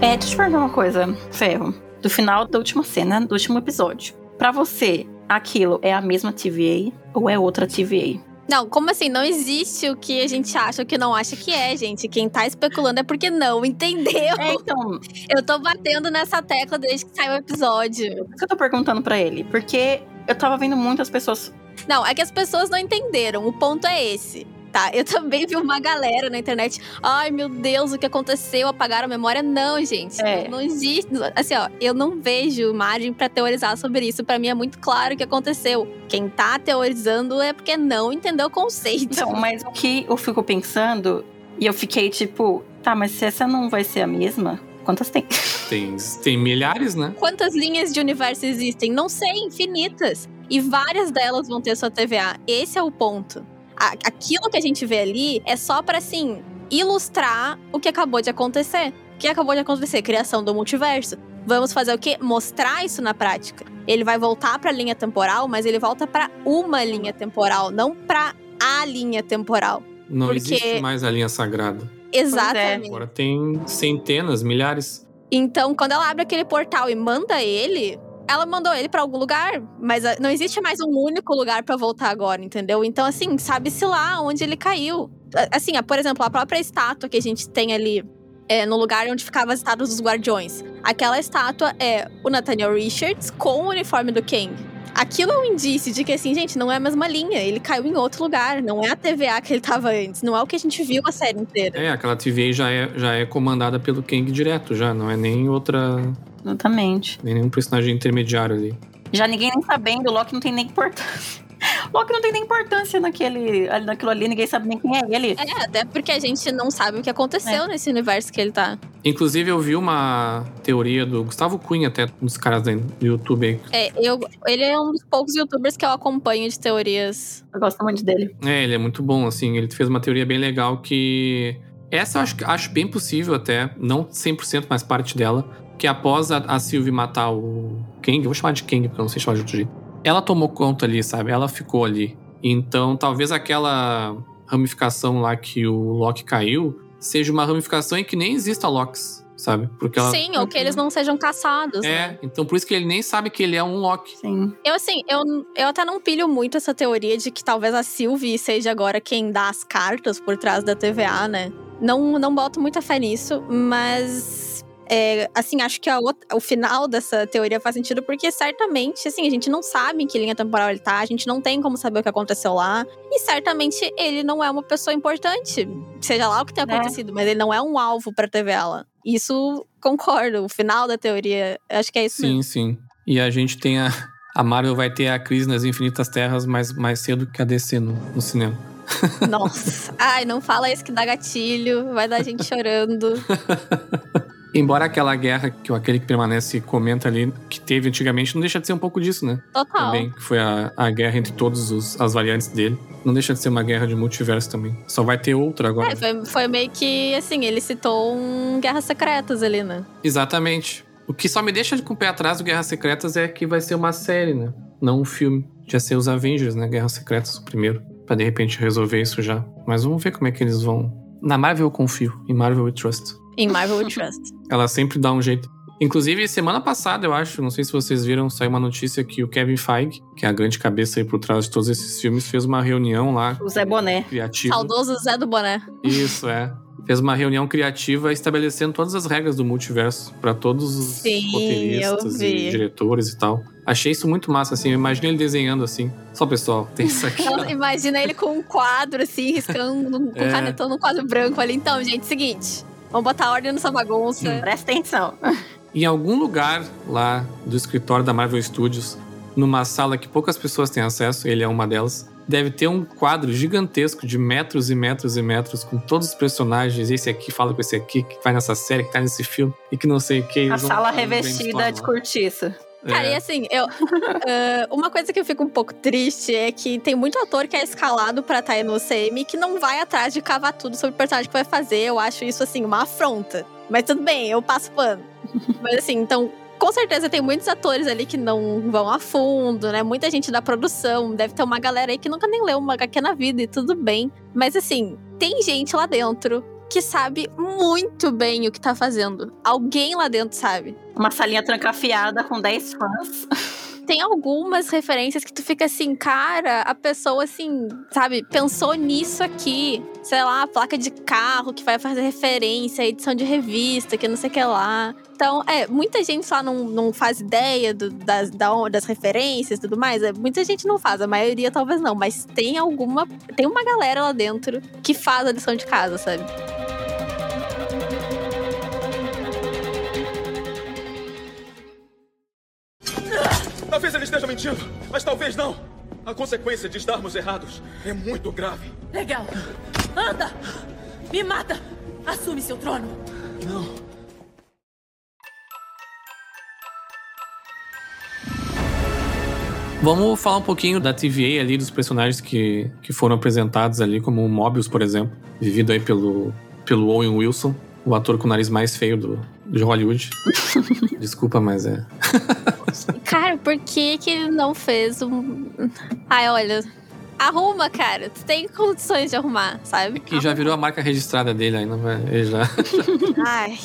É, deixa eu te perguntar uma coisa, Ferro. Do final da última cena, do último episódio. Pra você, aquilo é a mesma TVA ou é outra TVA? Não, como assim? Não existe o que a gente acha ou que não acha que é, gente. Quem tá especulando é porque não entendeu. É, então, Eu tô batendo nessa tecla desde que saiu o episódio. por que eu tô perguntando pra ele. Porque eu tava vendo muitas pessoas. Não, é que as pessoas não entenderam. O ponto é esse. Tá, eu também vi uma galera na internet. Ai, meu Deus, o que aconteceu? Apagaram a memória? Não, gente. É. Não existe. Assim, ó, eu não vejo margem pra teorizar sobre isso. Pra mim é muito claro o que aconteceu. Quem tá teorizando é porque não entendeu o conceito. Então, mas o que eu fico pensando, e eu fiquei tipo, tá, mas se essa não vai ser a mesma, quantas tem? Tem, tem milhares, né? Quantas linhas de universo existem? Não sei, infinitas. E várias delas vão ter sua TVA. Esse é o ponto. A- aquilo que a gente vê ali é só pra, assim, ilustrar o que acabou de acontecer. O que acabou de acontecer? Criação do multiverso. Vamos fazer o quê? Mostrar isso na prática. Ele vai voltar pra linha temporal, mas ele volta pra uma linha temporal, não pra a linha temporal. Não Porque- existe mais a linha sagrada. Exatamente. Agora tem centenas, milhares. Então, quando ela abre aquele portal e manda ele, ela mandou ele pra algum lugar, mas ah, não existe mais um único lugar pra voltar agora, entendeu? Então, assim, sabe-se lá onde ele caiu. Assim, ah, por exemplo, a própria estátua que a gente tem ali é, no lugar onde ficavam as estátuas dos guardiões. Aquela estátua é o Nathaniel Richards com o uniforme do Kang. Aquilo é um indício de que, assim, gente, não é a mesma linha. Ele caiu em outro lugar. Não é a TVA que ele tava antes. Não é o que a gente viu a série inteira. É, aquela TVA já é, já é comandada pelo Kang direto, já. Não é nem outra. Exatamente. Nem nenhum personagem intermediário ali. Já ninguém nem sabendo, o Loki não tem nem importância. Loki não tem nem importância naquele, naquilo ali, ninguém sabe nem quem é ele. É, até porque a gente não sabe o que aconteceu nesse universo que ele tá. Inclusive, eu vi uma teoria do Gustavo Cunha, até um dos caras do YouTube aí. É, eu, ele é um dos poucos youtubers que eu acompanho de teorias. Eu gosto muito dele. É, ele é muito bom, assim. Ele fez uma teoria bem legal que. Essa eu acho, acho bem possível até, não 100%, mas parte dela. Que após a, a Sylvie matar o Kang, eu vou chamar de Kang porque eu não sei chamar de outro jeito. Ela tomou conta ali, sabe? Ela ficou ali. Então, talvez aquela ramificação lá que o Loki caiu seja uma ramificação em que nem exista Locks, sabe? Porque ela. Sim, ou que eles não sejam caçados. né? É, então por isso que ele nem sabe que ele é um Loki. Sim. Eu, assim, eu, eu até não pilho muito essa teoria de que talvez a Sylvie seja agora quem dá as cartas por trás da TVA, né? Não, não boto muita fé nisso, mas é, assim, acho que a outra- o final dessa teoria faz sentido porque certamente, assim, a gente não sabe em que linha temporal ele tá, a gente não tem como saber o que aconteceu lá. E certamente ele não é uma pessoa importante, seja lá o que tenha É. acontecido, mas ele não é um alvo pra TV ela. Isso concordo, o final da teoria, acho que é isso Sim, sim. E a gente tem a. A Marvel vai ter a crise nas Infinitas Terras mais, mais cedo que a DC no, no cinema. Nossa. Ai, não fala isso que dá gatilho, vai dar gente chorando. Embora aquela guerra que o aquele que permanece comenta ali, que teve antigamente, não deixa de ser um pouco disso, né? Total. Também, que foi a, a guerra entre todas as variantes dele. Não deixa de ser uma guerra de multiverso também. Só vai ter outra agora. É, foi, foi meio que, assim, ele citou um Guerras Secretas ali, né? Exatamente. O que só me deixa com o pé atrás do Guerras Secretas é que vai ser uma série, né? Não um filme. Já ser os Avengers, né? Guerras Secretas, o primeiro. Pra de repente resolver isso já. Mas vamos ver como é que eles vão. Na Marvel eu confio. Em Marvel we trust. Em Marvel We Trust. Ela sempre dá um jeito. Inclusive, semana passada, eu acho, não sei se vocês viram, saiu uma notícia que o Kevin Feige, que é a grande cabeça aí por trás de todos esses filmes, fez uma reunião lá O Zé Boné. criativa. Saudoso Zé do Boné. Isso, é. Fez uma reunião criativa estabelecendo todas as regras do multiverso pra todos os Sim, roteiristas e diretores e tal. Achei isso muito massa, assim. Eu imagino ele desenhando assim. Só, pessoal, tem isso aqui. Imagina ele com um quadro, assim, riscando, com É. canetão no quadro branco ali. Então, gente, seguinte. Vamos botar ordem nessa bagunça. Presta atenção. Em algum lugar lá do escritório da Marvel Studios, numa sala que poucas pessoas têm acesso, ele é uma delas, deve ter um quadro gigantesco de metros e metros e metros com todos os personagens. Esse aqui fala com esse aqui, que vai nessa série, que tá nesse filme, e que não sei o que. A sala revestida de lá. cortiça. Cara, É. e assim, eu. ah, uma coisa que eu fico um pouco triste é que tem muito ator que é escalado pra estar no CM que não vai atrás de cavar tudo sobre o personagem que vai fazer. Eu acho isso, assim, uma afronta. Mas tudo bem, eu passo pano. Mas assim, então. Com certeza tem muitos atores ali que não vão a fundo, né? Muita gente da produção. Deve ter uma galera aí que nunca nem leu uma HQ na vida e tudo bem. Mas assim, tem gente lá dentro que sabe muito bem o que tá fazendo. Alguém lá dentro sabe. Uma salinha trancafiada com 10 fãs. tem algumas referências que tu fica assim, cara, a pessoa assim, sabe, pensou nisso aqui. Sei lá, a placa de carro que vai fazer referência, edição de revista, que não sei o que lá. Então, é, muita gente lá não, não faz ideia do- das, da- das referências e tudo mais. É, muita gente não faz, a maioria talvez não, mas tem alguma. Tem uma galera lá dentro que faz a lição de casa, sabe? Mas talvez não. A consequência de estarmos errados é muito grave. Legal. Anda! Me mata! Assume seu trono! Não. Vamos falar um pouquinho da TVA ali, dos personagens que, que foram apresentados ali, como o Mobius, por exemplo, vivido aí pelo, pelo Owen Wilson, o ator com o nariz mais feio do, de Hollywood. Desculpa, mas é. Cara, por que que ele não fez um. Ai, olha. Arruma, cara. Tu tem condições de arrumar, sabe? Que já virou a marca registrada dele ainda, vai. Ele já. Ai.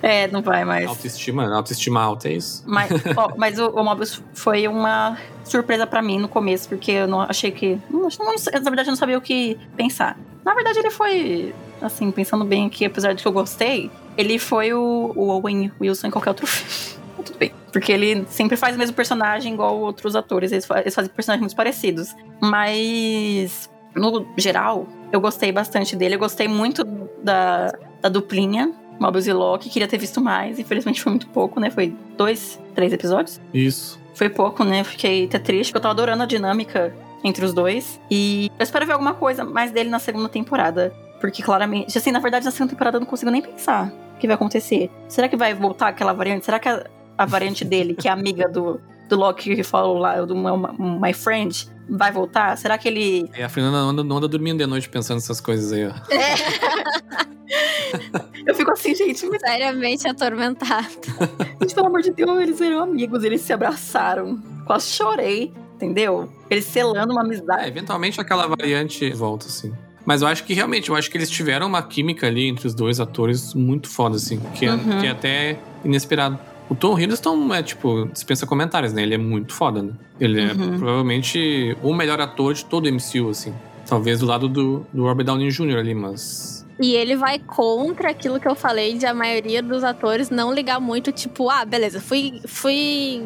É, não vai mais. Autoestima, autoestima alta, é isso. Mas, ó, mas o, o Mobius foi uma surpresa pra mim no começo, porque eu não achei que. Não, não, na verdade, eu não sabia o que pensar. Na verdade, ele foi. Assim, pensando bem aqui, apesar de que eu gostei, ele foi o, o Owen Wilson em qualquer outro filme. Mas Tudo bem. Porque ele sempre faz o mesmo personagem igual outros atores. Eles, eles fazem personagens muito parecidos. Mas, no geral, eu gostei bastante dele. Eu gostei muito da, da duplinha. Mobius e Loki. Queria ter visto mais. Infelizmente foi muito pouco, né? Foi dois, três episódios. Isso. Foi pouco, né? Fiquei até triste, porque eu tava adorando a dinâmica entre os dois. E eu espero ver alguma coisa mais dele na segunda temporada. Porque claramente. Assim, na verdade, na segunda temporada eu não consigo nem pensar o que vai acontecer. Será que vai voltar aquela variante? Será que a, a variante dele, que é amiga do, do Loki que falou lá, do My, My Friend, vai voltar? Será que ele. E a Fernanda não anda, não anda dormindo de noite pensando nessas coisas aí, ó. Eu fico assim, gente, mas, Seriamente atormentado. gente, pelo amor de Deus, eles eram amigos, eles se abraçaram. Quase chorei, entendeu? Eles selando uma É, amizade. eventualmente aquela variante volta, assim. Mas eu acho que realmente, eu acho que eles tiveram uma química ali entre os dois atores muito foda, assim, que é, Uhum. que é até inesperado. O Tom Hiddleston é, tipo, dispensa comentários, né? Ele é muito foda, né? Ele é Uhum. provavelmente o melhor ator de todo o MCU, assim. Talvez do lado do, do Robert Downey Jr. ali, mas E ele vai contra aquilo que eu falei de a maioria dos atores não ligar muito, tipo, ah, beleza, fui. fui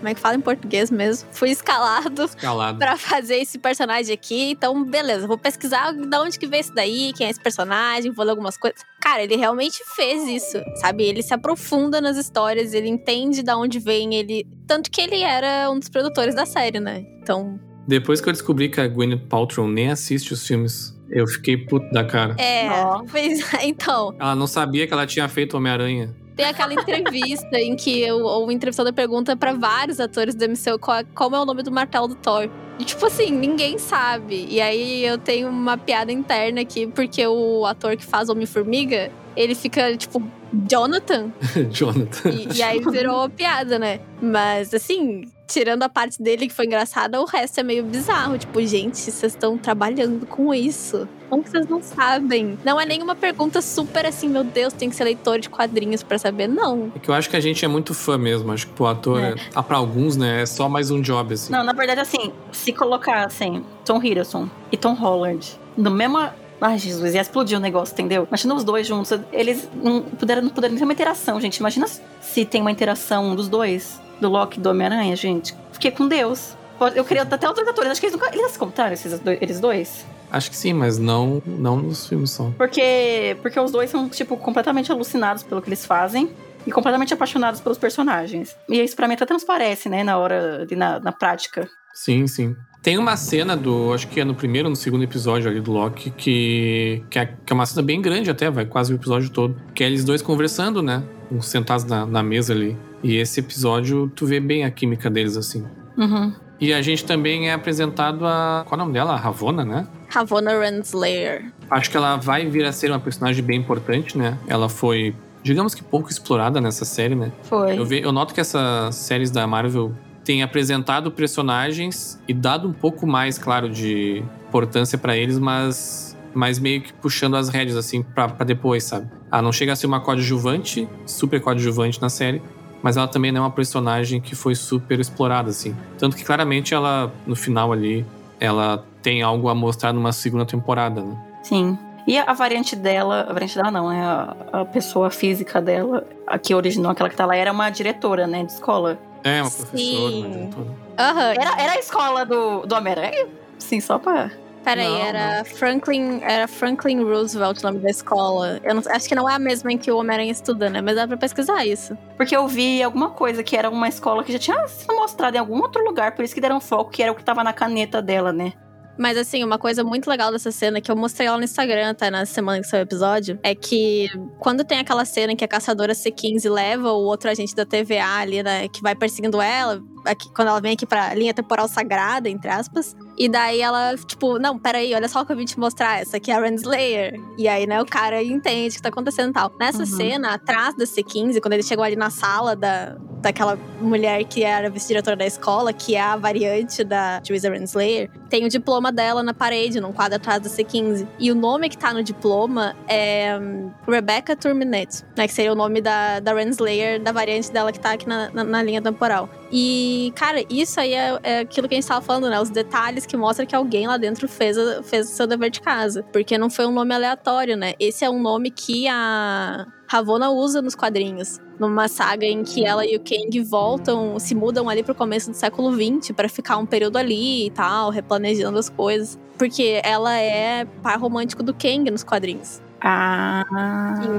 como é que fala em português mesmo? Fui escalado, Escalado. pra fazer esse personagem aqui. Então, beleza, vou pesquisar de onde que veio isso daí, quem é esse personagem, vou ler algumas coisas. Cara, ele realmente fez isso, sabe? Ele se aprofunda nas histórias, ele entende de onde vem, ele. Tanto que ele era um dos produtores da série, né? Então. Depois que eu descobri que a Gwyneth Paltrow nem assiste os filmes, eu fiquei puto da cara. É, fez. Então, Ela não sabia que ela tinha feito Homem-Aranha. Tem aquela entrevista em que o, o entrevistador pergunta pra vários atores do MCU qual, qual é o nome do martelo do Thor. E, tipo assim, ninguém sabe. E aí eu tenho uma piada interna aqui, porque o ator que faz Homem-Formiga, ele fica, tipo, Jonathan. Jonathan. E, e aí virou piada, né? Mas, assim, tirando a parte dele que foi engraçada, o resto é meio bizarro. Tipo, gente, vocês estão trabalhando com isso. Como que vocês não sabem? Não é nenhuma pergunta super assim, meu Deus, tem que ser leitor de quadrinhos pra saber. Não. É que eu acho que a gente é muito fã mesmo. Acho que pro ator, É. é. ah, pra alguns, né, é só mais um job, assim. Não, na verdade, assim, se colocar assim, Tom Hiddleston e Tom Holland no mesmo. Ai, Jesus, ia explodir o negócio, entendeu? Imagina os dois juntos. Eles não puderam, não puderam ter uma interação, gente. Imagina se tem uma interação dos dois, do Loki e do Homem-Aranha, gente. Fiquei com Deus. Eu queria até outros atores. Acho que eles nunca. Eles contaram, esses dois, eles dois? Acho que sim, mas não, não nos filmes só. Porque, porque os dois são, tipo, completamente alucinados pelo que eles fazem. E completamente apaixonados pelos personagens. E isso pra mim até transparece, né, na hora, na, na prática. Sim, sim. Tem uma cena do. Acho que é no primeiro ou no segundo episódio ali do Loki, que, que, é, que é uma cena bem grande até, vai quase o episódio todo. Que é eles dois conversando, né? Sentados na, na mesa ali. E esse episódio, tu vê bem a química deles, assim. Uhum. E a gente também é apresentado a. Qual é o nome dela? A Ravonna, né? Ravonna Renslayer. Acho que ela vai vir a ser uma personagem bem importante, né? Ela foi, digamos que pouco explorada nessa série, né? Foi. Eu, ve- eu noto que essas séries da Marvel têm apresentado personagens e dado um pouco mais, claro, de importância pra eles, mas, mas meio que puxando as rédeas, assim, pra, pra depois, sabe? Ah, não chega a ser uma coadjuvante, super coadjuvante na série, mas ela também não é uma personagem que foi super explorada, assim. Tanto que claramente ela, no final ali, ela tem algo a mostrar numa segunda temporada, né? Sim. E a, variante dela, a variante dela não, né? A, a pessoa física dela, a que originou aquela que tá lá, era uma diretora, né, de escola. É, uma professora, uma Sim. diretora. Aham. Era, era a escola do, do Homem-Aranha? Sim, só pra. Peraí, Não, era Franklin, era Franklin Roosevelt o nome da escola. Eu não- acho que não é a mesma em que o Homem-Aranha estuda, né? Mas dá pra pesquisar isso. Porque eu vi alguma coisa que era uma escola que já tinha sido mostrada em algum outro lugar, por isso que deram foco, que era o que tava na caneta dela, né? Mas assim, uma coisa muito legal dessa cena que eu mostrei lá no Instagram, tá? Na semana que saiu o episódio, é que quando tem aquela cena em que a caçadora C15 leva o outro agente da TVA ali, né? Que vai perseguindo ela, aqui, quando ela vem aqui pra linha temporal sagrada, entre aspas. E daí ela, tipo, não, peraí, olha só o que eu vim te mostrar. Essa aqui é a Renslayer. E aí, né, o cara entende o que tá acontecendo e tal. Nessa Uhum. cena, atrás da C15, quando ele chegou ali na sala da, daquela mulher que era vice-diretora da escola, que é a variante da Juiza Renslayer, tem o diploma dela na parede, num quadro atrás da C15. E o nome que tá no diploma é hum, Rebecca Terminate, né? Que seria o nome da, da Renslayer, da variante dela que tá aqui na, na, na linha temporal. E, cara, isso aí é, é aquilo que a gente tava falando, né? Os detalhes que mostram que alguém lá dentro fez, a- fez o seu dever de casa. Porque não foi um nome aleatório, né? Esse é um nome que a Ravonna usa nos quadrinhos. Numa saga em que ela e o Kang voltam, se mudam ali pro começo do século XX pra ficar um período ali e tal, replanejando as coisas. Porque ela é par romântico do Kang nos quadrinhos. Ah.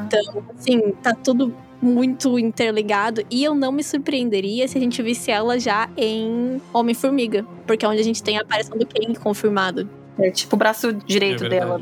Então, assim, tá tudo muito interligado. E eu não me surpreenderia se a gente visse ela já em Homem-Formiga. Porque é onde a gente tem a aparição do Kang confirmado. É tipo o braço direito É dela,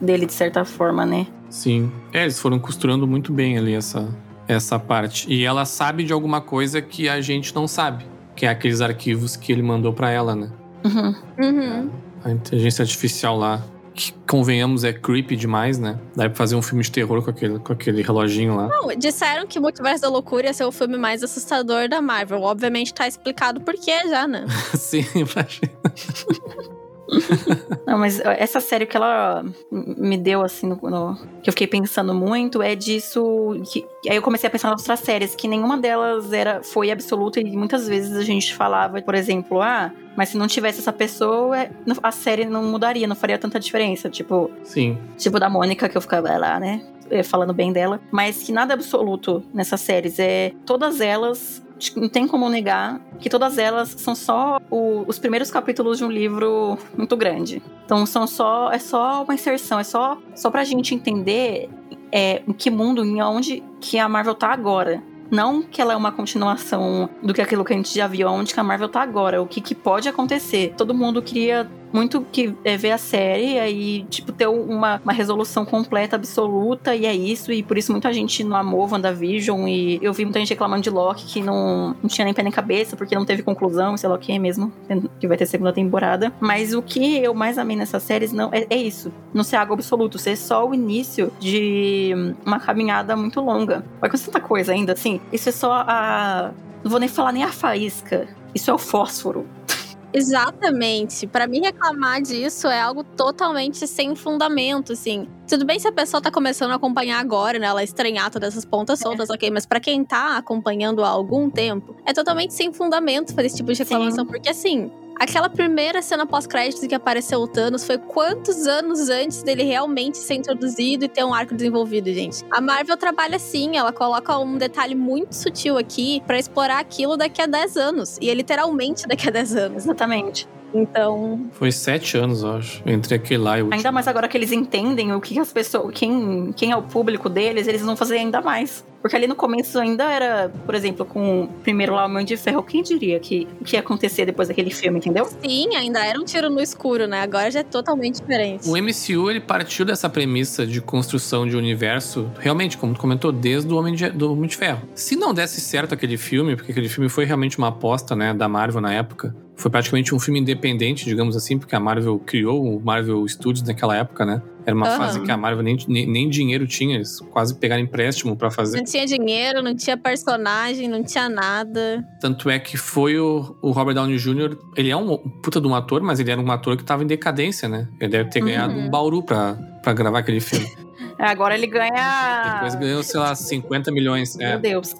dele, de certa forma, né? Sim. É, eles foram costurando muito bem ali essa, essa parte. E ela sabe de alguma coisa que a gente não sabe. Que é aqueles arquivos que ele mandou pra ela, né? Uhum. Uhum. A inteligência artificial lá. Que, convenhamos, é creepy demais, né? Dá pra fazer um filme de terror com aquele, com aquele reloginho lá. Não, disseram que Multiverso da Loucura ia ser o filme mais assustador da Marvel. Obviamente tá explicado por quê já, né? Sim, imagina. Não, mas essa série que ela me deu, assim, no, no- que eu fiquei pensando muito, é disso. Que, aí eu comecei a pensar nas outras séries, que nenhuma delas era, foi absoluta, e muitas vezes a gente falava, por exemplo, ah, mas se não tivesse essa pessoa, é, a série não mudaria, não faria tanta diferença. Tipo, Sim. tipo da Mônica, que eu ficava lá, né? eh, Falando bem dela. Mas que nada é absoluto nessas séries. É, todas elas. Não tem como negar que todas elas são só o- os primeiros capítulos de um livro muito grande. Então são só. É só uma inserção, é só, só pra gente entender é, em que mundo, em onde que a Marvel tá agora. Não que ela é uma continuação do que aquilo que a gente já viu, onde que a Marvel tá agora, o que, que pode acontecer. Todo mundo queria muito que é, ver a série e tipo, ter uma, uma resolução completa, absoluta, e é isso. E por isso muita gente não amou WandaVision. E eu vi muita gente reclamando de Loki que não, não tinha nem pé nem cabeça, porque não teve conclusão, sei lá o que mesmo, que vai ter segunda temporada. Mas o que eu mais amei nessas séries não é, é isso. Não ser algo absoluto, ser só o início de uma caminhada muito longa. Vai acontecer tanta coisa ainda, assim. Isso é só a. Não vou nem falar nem a faísca. Isso é o fósforo. Exatamente. Pra mim reclamar disso é algo totalmente sem fundamento, assim. Tudo bem se a pessoa tá começando a acompanhar agora, né? Ela estranhar todas essas pontas soltas, ok. Mas pra quem tá acompanhando há algum tempo, é totalmente sem fundamento fazer esse tipo de reclamação. Porque assim, aquela primeira cena pós-créditos que apareceu o Thanos foi quantos anos antes dele realmente ser introduzido e ter um arco desenvolvido, gente? A Marvel trabalha assim, ela coloca um detalhe muito sutil aqui pra explorar aquilo daqui a 10 anos. E é literalmente daqui a 10 anos. Exatamente. Então, Foi sete anos, eu acho. Entre aquele lá e o último. Ainda mais agora que eles entendem o que as pessoas. Quem, quem é o público deles, eles vão fazer ainda mais. Porque ali no começo ainda era, por exemplo, com o primeiro lá, o Mão de Ferro, quem diria que o que ia acontecer depois daquele filme, entendeu? sim, ainda era um tiro no escuro, né? Agora já é totalmente diferente. O MCU ele partiu dessa premissa de construção de universo, realmente, como tu comentou, desde o Homem de, do Homem de Ferro. Se não desse certo aquele filme, porque aquele filme foi realmente uma aposta, né, da Marvel na época, foi praticamente um filme independente, digamos assim, porque a Marvel criou o Marvel Studios naquela época, né? Era uma Aham. fase que a Marvel nem, nem, nem dinheiro tinha, eles quase pegaram empréstimo pra fazer. Não tinha dinheiro, não tinha personagem, não tinha nada. Tanto é que foi o, o Robert Downey Jr., ele é um puta de um ator, mas ele era um ator que tava em decadência, né? Ele deve ter Uhum. ganhado um bauru pra, pra gravar aquele filme. Agora ele ganha. Depois ganhou, sei lá, 50 milhões. é. Meu Deus.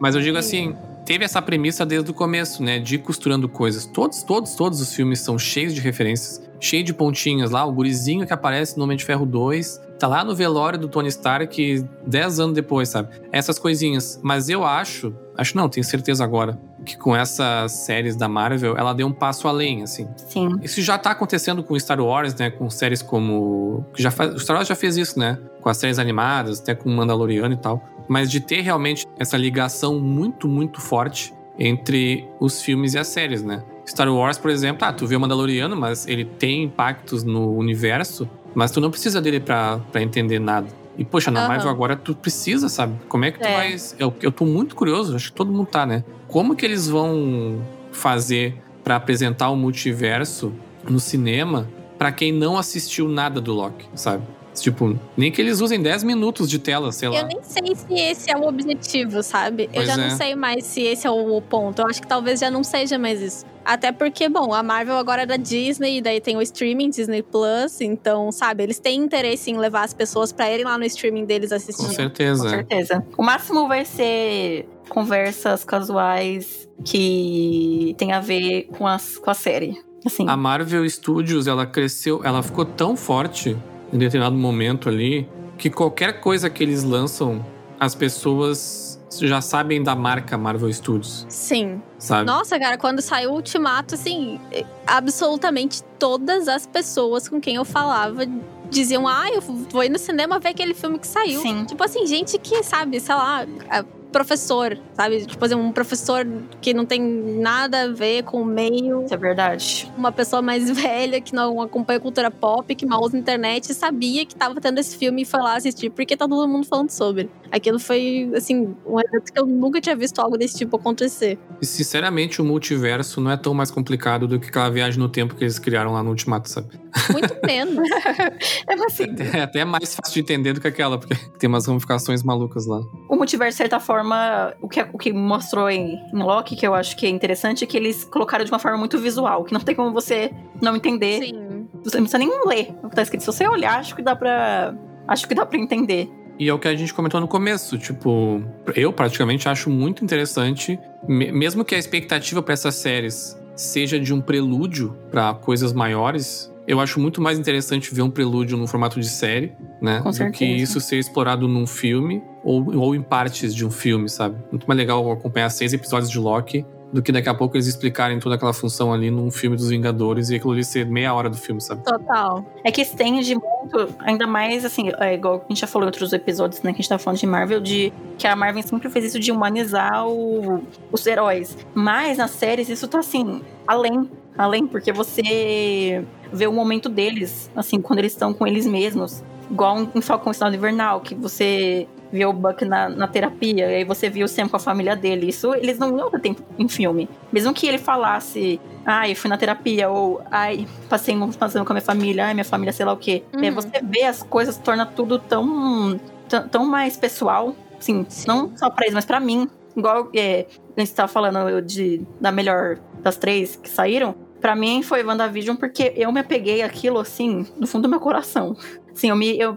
Mas eu digo assim, teve essa premissa desde o começo, né? De costurando coisas. Todos, todos, todos os filmes são cheios de referências, cheios de pontinhas lá. O gurizinho que aparece no Homem de Ferro 2, tá lá no velório do Tony Stark 10 anos depois, sabe? Essas coisinhas. Mas eu acho, acho não, tenho certeza agora, que com essas séries da Marvel, ela deu um passo além, assim. Sim. Isso já tá acontecendo com Star Wars, né? Com séries como. Já faz... O Star Wars já fez isso, né? Com as séries animadas, até com Mandaloriano e tal. Mas de ter realmente essa ligação muito, muito forte entre os filmes e as séries, né? Star Wars, por exemplo, ah, tu vê o Mandaloriano, mas ele tem impactos no universo, mas tu não precisa dele pra entender nada. E, poxa, na Aham. Marvel agora tu precisa, sabe? Como é que tu É. vai. Eu, eu tô muito curioso, acho que todo mundo tá, né? Como que eles vão fazer pra apresentar o multiverso no cinema pra quem não assistiu nada do Loki, sabe? Tipo, nem que eles usem 10 minutos de tela, sei lá. Eu nem sei se esse é o objetivo, sabe? Pois eu já é. não sei mais se esse é o ponto. Eu acho que talvez já não seja mais isso. Até porque, bom, a Marvel agora é da Disney, e daí tem o streaming Disney Plus, então, sabe, eles têm interesse em levar as pessoas pra irem lá no streaming deles Com assistir. certeza. Com certeza. O máximo vai ser conversas casuais que tem a ver com, as, com a série. Assim. A Marvel Studios, ela cresceu, ela ficou tão forte em determinado momento ali que qualquer coisa que eles lançam, as pessoas já sabem da marca Marvel Studios, Sim. sabe? Nossa, cara, quando saiu o Ultimato, assim, eh, absolutamente todas as pessoas com quem eu falava diziam: Ah, eu vou ir no cinema ver aquele filme que saiu. Sim. Tipo assim, gente que, sabe, sei lá, é, professor, sabe? Tipo um professor que não tem nada a ver com o meio, Isso é verdade. uma pessoa mais velha que não acompanha cultura pop, que mal usa internet, sabia que tava tendo esse filme e foi lá assistir porque tá todo mundo falando sobre. Aquilo foi, assim, um evento que eu nunca tinha visto algo desse tipo acontecer. E sinceramente, o multiverso não é tão mais complicado do que aquela viagem no tempo que eles criaram lá no Ultimato, sabe? Muito menos. é assim. É até mais fácil de entender do que aquela, porque tem umas ramificações malucas lá. O multiverso, de certa forma, o que, o que mostrou em, em Loki, que eu acho que é interessante, é que eles colocaram de uma forma muito visual, que não tem como você não entender. Sim. Você não precisa nem ler o que tá escrito. Se você olhar, acho que dá pra. Acho que dá pra entender. E é o que a gente comentou no começo, tipo, eu praticamente acho muito interessante, me- mesmo que a expectativa para essas séries seja de um prelúdio para coisas maiores, eu acho muito mais interessante ver um prelúdio no formato de série, né? Com do que isso ser explorado num filme ou, ou em partes de um filme, sabe? Muito mais legal acompanhar seis episódios de Loki do que daqui a pouco eles explicarem toda aquela função ali num filme dos Vingadores e aquilo ali ser meia hora do filme, sabe? Total. É que estende muito, ainda mais assim, é igual a gente já falou em outros episódios, né? Que a gente tá falando de Marvel, de que a Marvel sempre fez isso de humanizar o- os heróis. Mas nas séries isso tá assim, além. Além, porque você vê o momento deles, assim, quando eles estão com eles mesmos. Igual em Falcão Sinal Invernal, que você vê o Buck na, na terapia, e aí você viu o Sam com a família dele. Isso eles não iam ter tempo em filme. Mesmo que ele falasse, ai, eu fui na terapia, ou ai, passei um passando com a minha família, ai, minha família, sei lá o quê. Uhum. É, você vê as coisas, torna tudo tão, tão, tão mais pessoal, assim, não só pra eles, mas pra mim. Igual é, a gente tava falando de, da melhor das três que saíram, pra mim foi WandaVision porque eu me apeguei àquilo, assim, no fundo do meu coração. Sim, eu me, eu,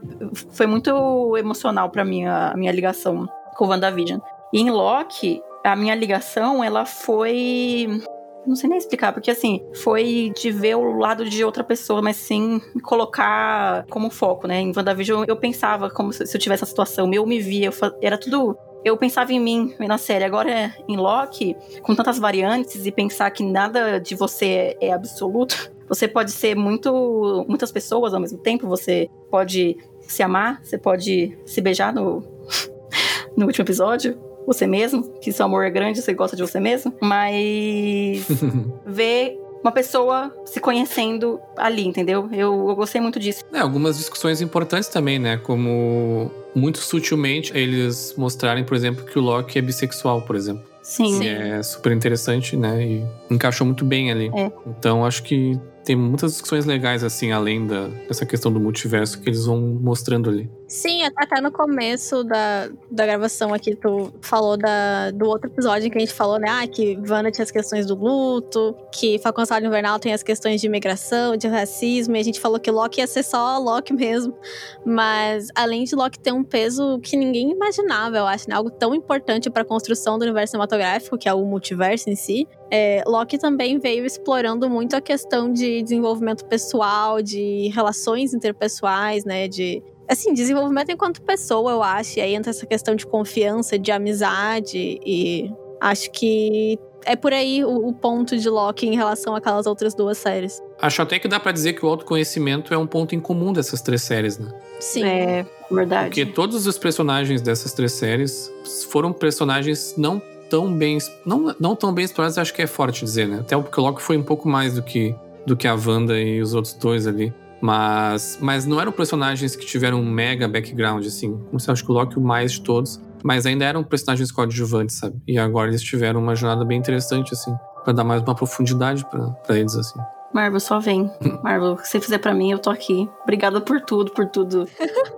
foi muito emocional pra mim a, a minha ligação com o WandaVision. E em Loki, a minha ligação, ela foi. Não sei nem explicar, porque assim, foi de ver o lado de outra pessoa, mas sim colocar como foco, né? Em WandaVision eu pensava como se eu tivesse essa situação, eu me via, eu fa- era tudo. Eu pensava em mim na série. Agora, em Loki, com tantas variantes e pensar que nada de você é absoluto, você pode ser muito muitas pessoas ao mesmo tempo, você pode se amar, você pode se beijar no, no último episódio, você mesmo, que seu amor é grande, você gosta de você mesmo, mas ver uma pessoa se conhecendo ali, entendeu? Eu, eu gostei muito disso. É, algumas discussões importantes também, né? Como muito sutilmente eles mostrarem, por exemplo, que o Loki é bissexual, por exemplo. Sim. Que é super interessante, né? E encaixou muito bem ali. É. Então acho que tem muitas discussões legais, assim, além da, dessa questão do multiverso que eles vão mostrando ali. Sim, até no começo da, da gravação aqui, tu falou da, do outro episódio em que a gente falou, né? Ah, que Wanda tinha as questões do luto, que Falcão Soldado Invernal tem as questões de imigração, de racismo, e a gente falou que Loki ia ser só Loki mesmo. Mas além de Loki ter um peso que ninguém imaginava, eu acho, né? Algo tão importante para a construção do universo cinematográfico, que é o multiverso em si. É, Loki também veio explorando muito a questão de desenvolvimento pessoal, de relações interpessoais, né? De assim, desenvolvimento enquanto pessoa, eu acho. E aí entra essa questão de confiança, de amizade. E acho que é por aí o, o ponto de Loki em relação àquelas outras duas séries. Acho até que dá pra dizer que o autoconhecimento é um ponto em comum dessas três séries, né? Sim. É, verdade. Porque todos os personagens dessas três séries foram personagens não tão bem. Não, não tão bem explorados, acho que é forte dizer, né? Até porque o Loki foi um pouco mais do que, do que a Wanda e os outros dois ali. Mas, mas não eram personagens que tiveram um mega background, assim. Como se eu acho que o Loki o mais de todos. Mas ainda eram personagens coadjuvantes, sabe? E agora eles tiveram uma jornada bem interessante, assim. Pra dar mais uma profundidade pra, pra eles, assim. Marvel, só vem. Marvel, o que você fizer pra mim, eu tô aqui. Obrigada por tudo, por tudo.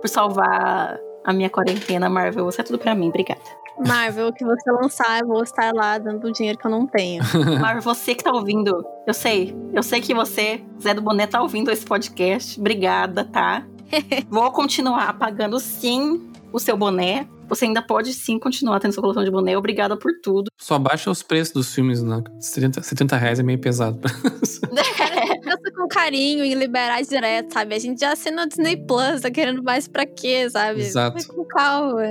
por salvar a minha quarentena, Marvel. Você é tudo pra mim, obrigada. Marvel, o que você lançar, eu vou estar lá dando o dinheiro que eu não tenho. Marvel, você que tá ouvindo, eu sei. Eu sei que você, Zé do Boné, tá ouvindo esse podcast. Obrigada, tá? Vou continuar pagando sim o seu boné. Você ainda pode sim continuar tendo sua coleção de boné. Obrigada por tudo. Só baixa os preços dos filmes, né? 70, 70 reais é meio pesado. Pensa com carinho em liberar direto, sabe? A gente já assina o Disney Plus, tá querendo mais pra quê, sabe? Exato. Vai com calma.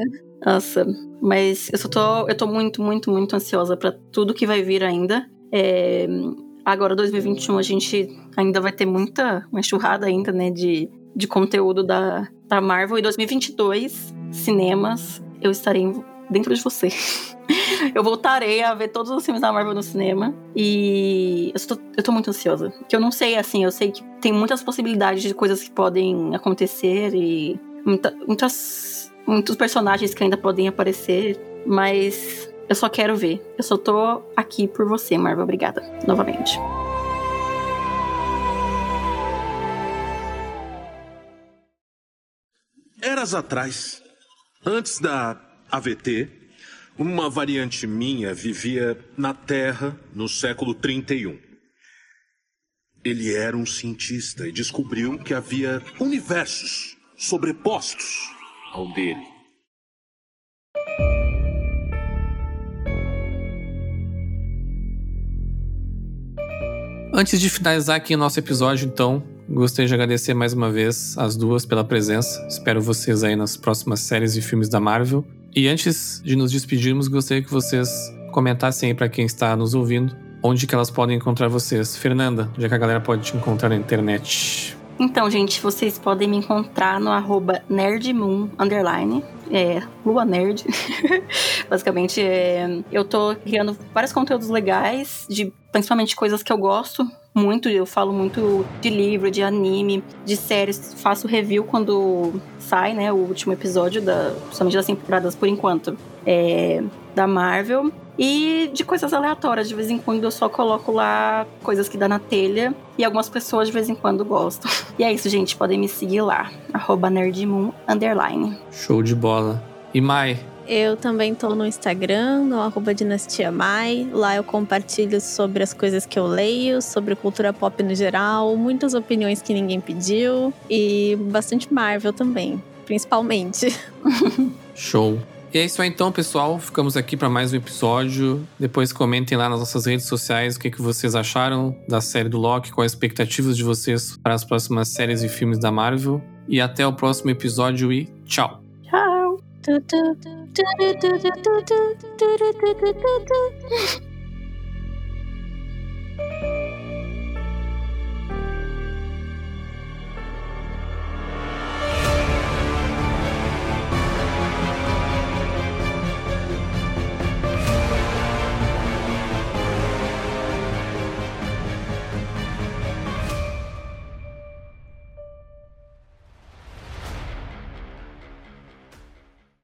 Nossa, mas eu só tô, eu tô muito, muito, muito ansiosa pra tudo que vai vir ainda. É, agora, 2021, a gente ainda vai ter muita, uma enxurrada ainda, né, de, de conteúdo da, da Marvel. E 2022, cinemas, eu estarei dentro de você. eu voltarei a ver todos os filmes da Marvel no cinema. E eu tô, eu tô muito ansiosa. Que eu não sei, assim, eu sei que tem muitas possibilidades de coisas que podem acontecer e muita- muitas muitos personagens que ainda podem aparecer, mas eu só quero ver. Eu só tô aqui por você, Marvel. Obrigada, novamente. Eras atrás, antes da AVT, uma variante minha vivia na Terra no século 31. Ele era um cientista e descobriu que havia universos sobrepostos ao dele. Antes de finalizar aqui o nosso episódio, então, gostaria de agradecer mais uma vez as duas pela presença. Espero vocês aí nas próximas séries e filmes da Marvel. E antes de nos despedirmos, gostaria que vocês comentassem aí para quem está nos ouvindo onde que elas podem encontrar vocês. Fernanda, já que a galera pode te encontrar na internet. Então, gente, vocês podem me encontrar no arroba nerdmoon, underline, é, lua nerd. Basicamente, é, eu tô criando vários conteúdos legais, de principalmente coisas que eu gosto muito. Eu falo muito de livro, de anime, de séries. Faço review quando sai, né, o último episódio, da, principalmente das temporadas por enquanto, é, da Marvel. E de coisas aleatórias, de vez em quando eu só coloco lá coisas que dá na telha. E algumas pessoas de vez em quando gostam. E é isso, gente. Podem me seguir lá. Arroba nerdmoon, underline. Show de bola. E Mai? Eu também tô no Instagram, no arroba Dinastia Mai. Lá eu compartilho sobre as coisas que eu leio, sobre cultura pop no geral, muitas opiniões que ninguém pediu e bastante Marvel também, principalmente. Show. E é isso aí então, pessoal. Ficamos aqui para mais um episódio. Depois comentem lá nas nossas redes sociais o que, que vocês acharam da série do Loki, quais as expectativas de vocês para as próximas séries e filmes da Marvel. E até o próximo episódio e tchau. Tchau.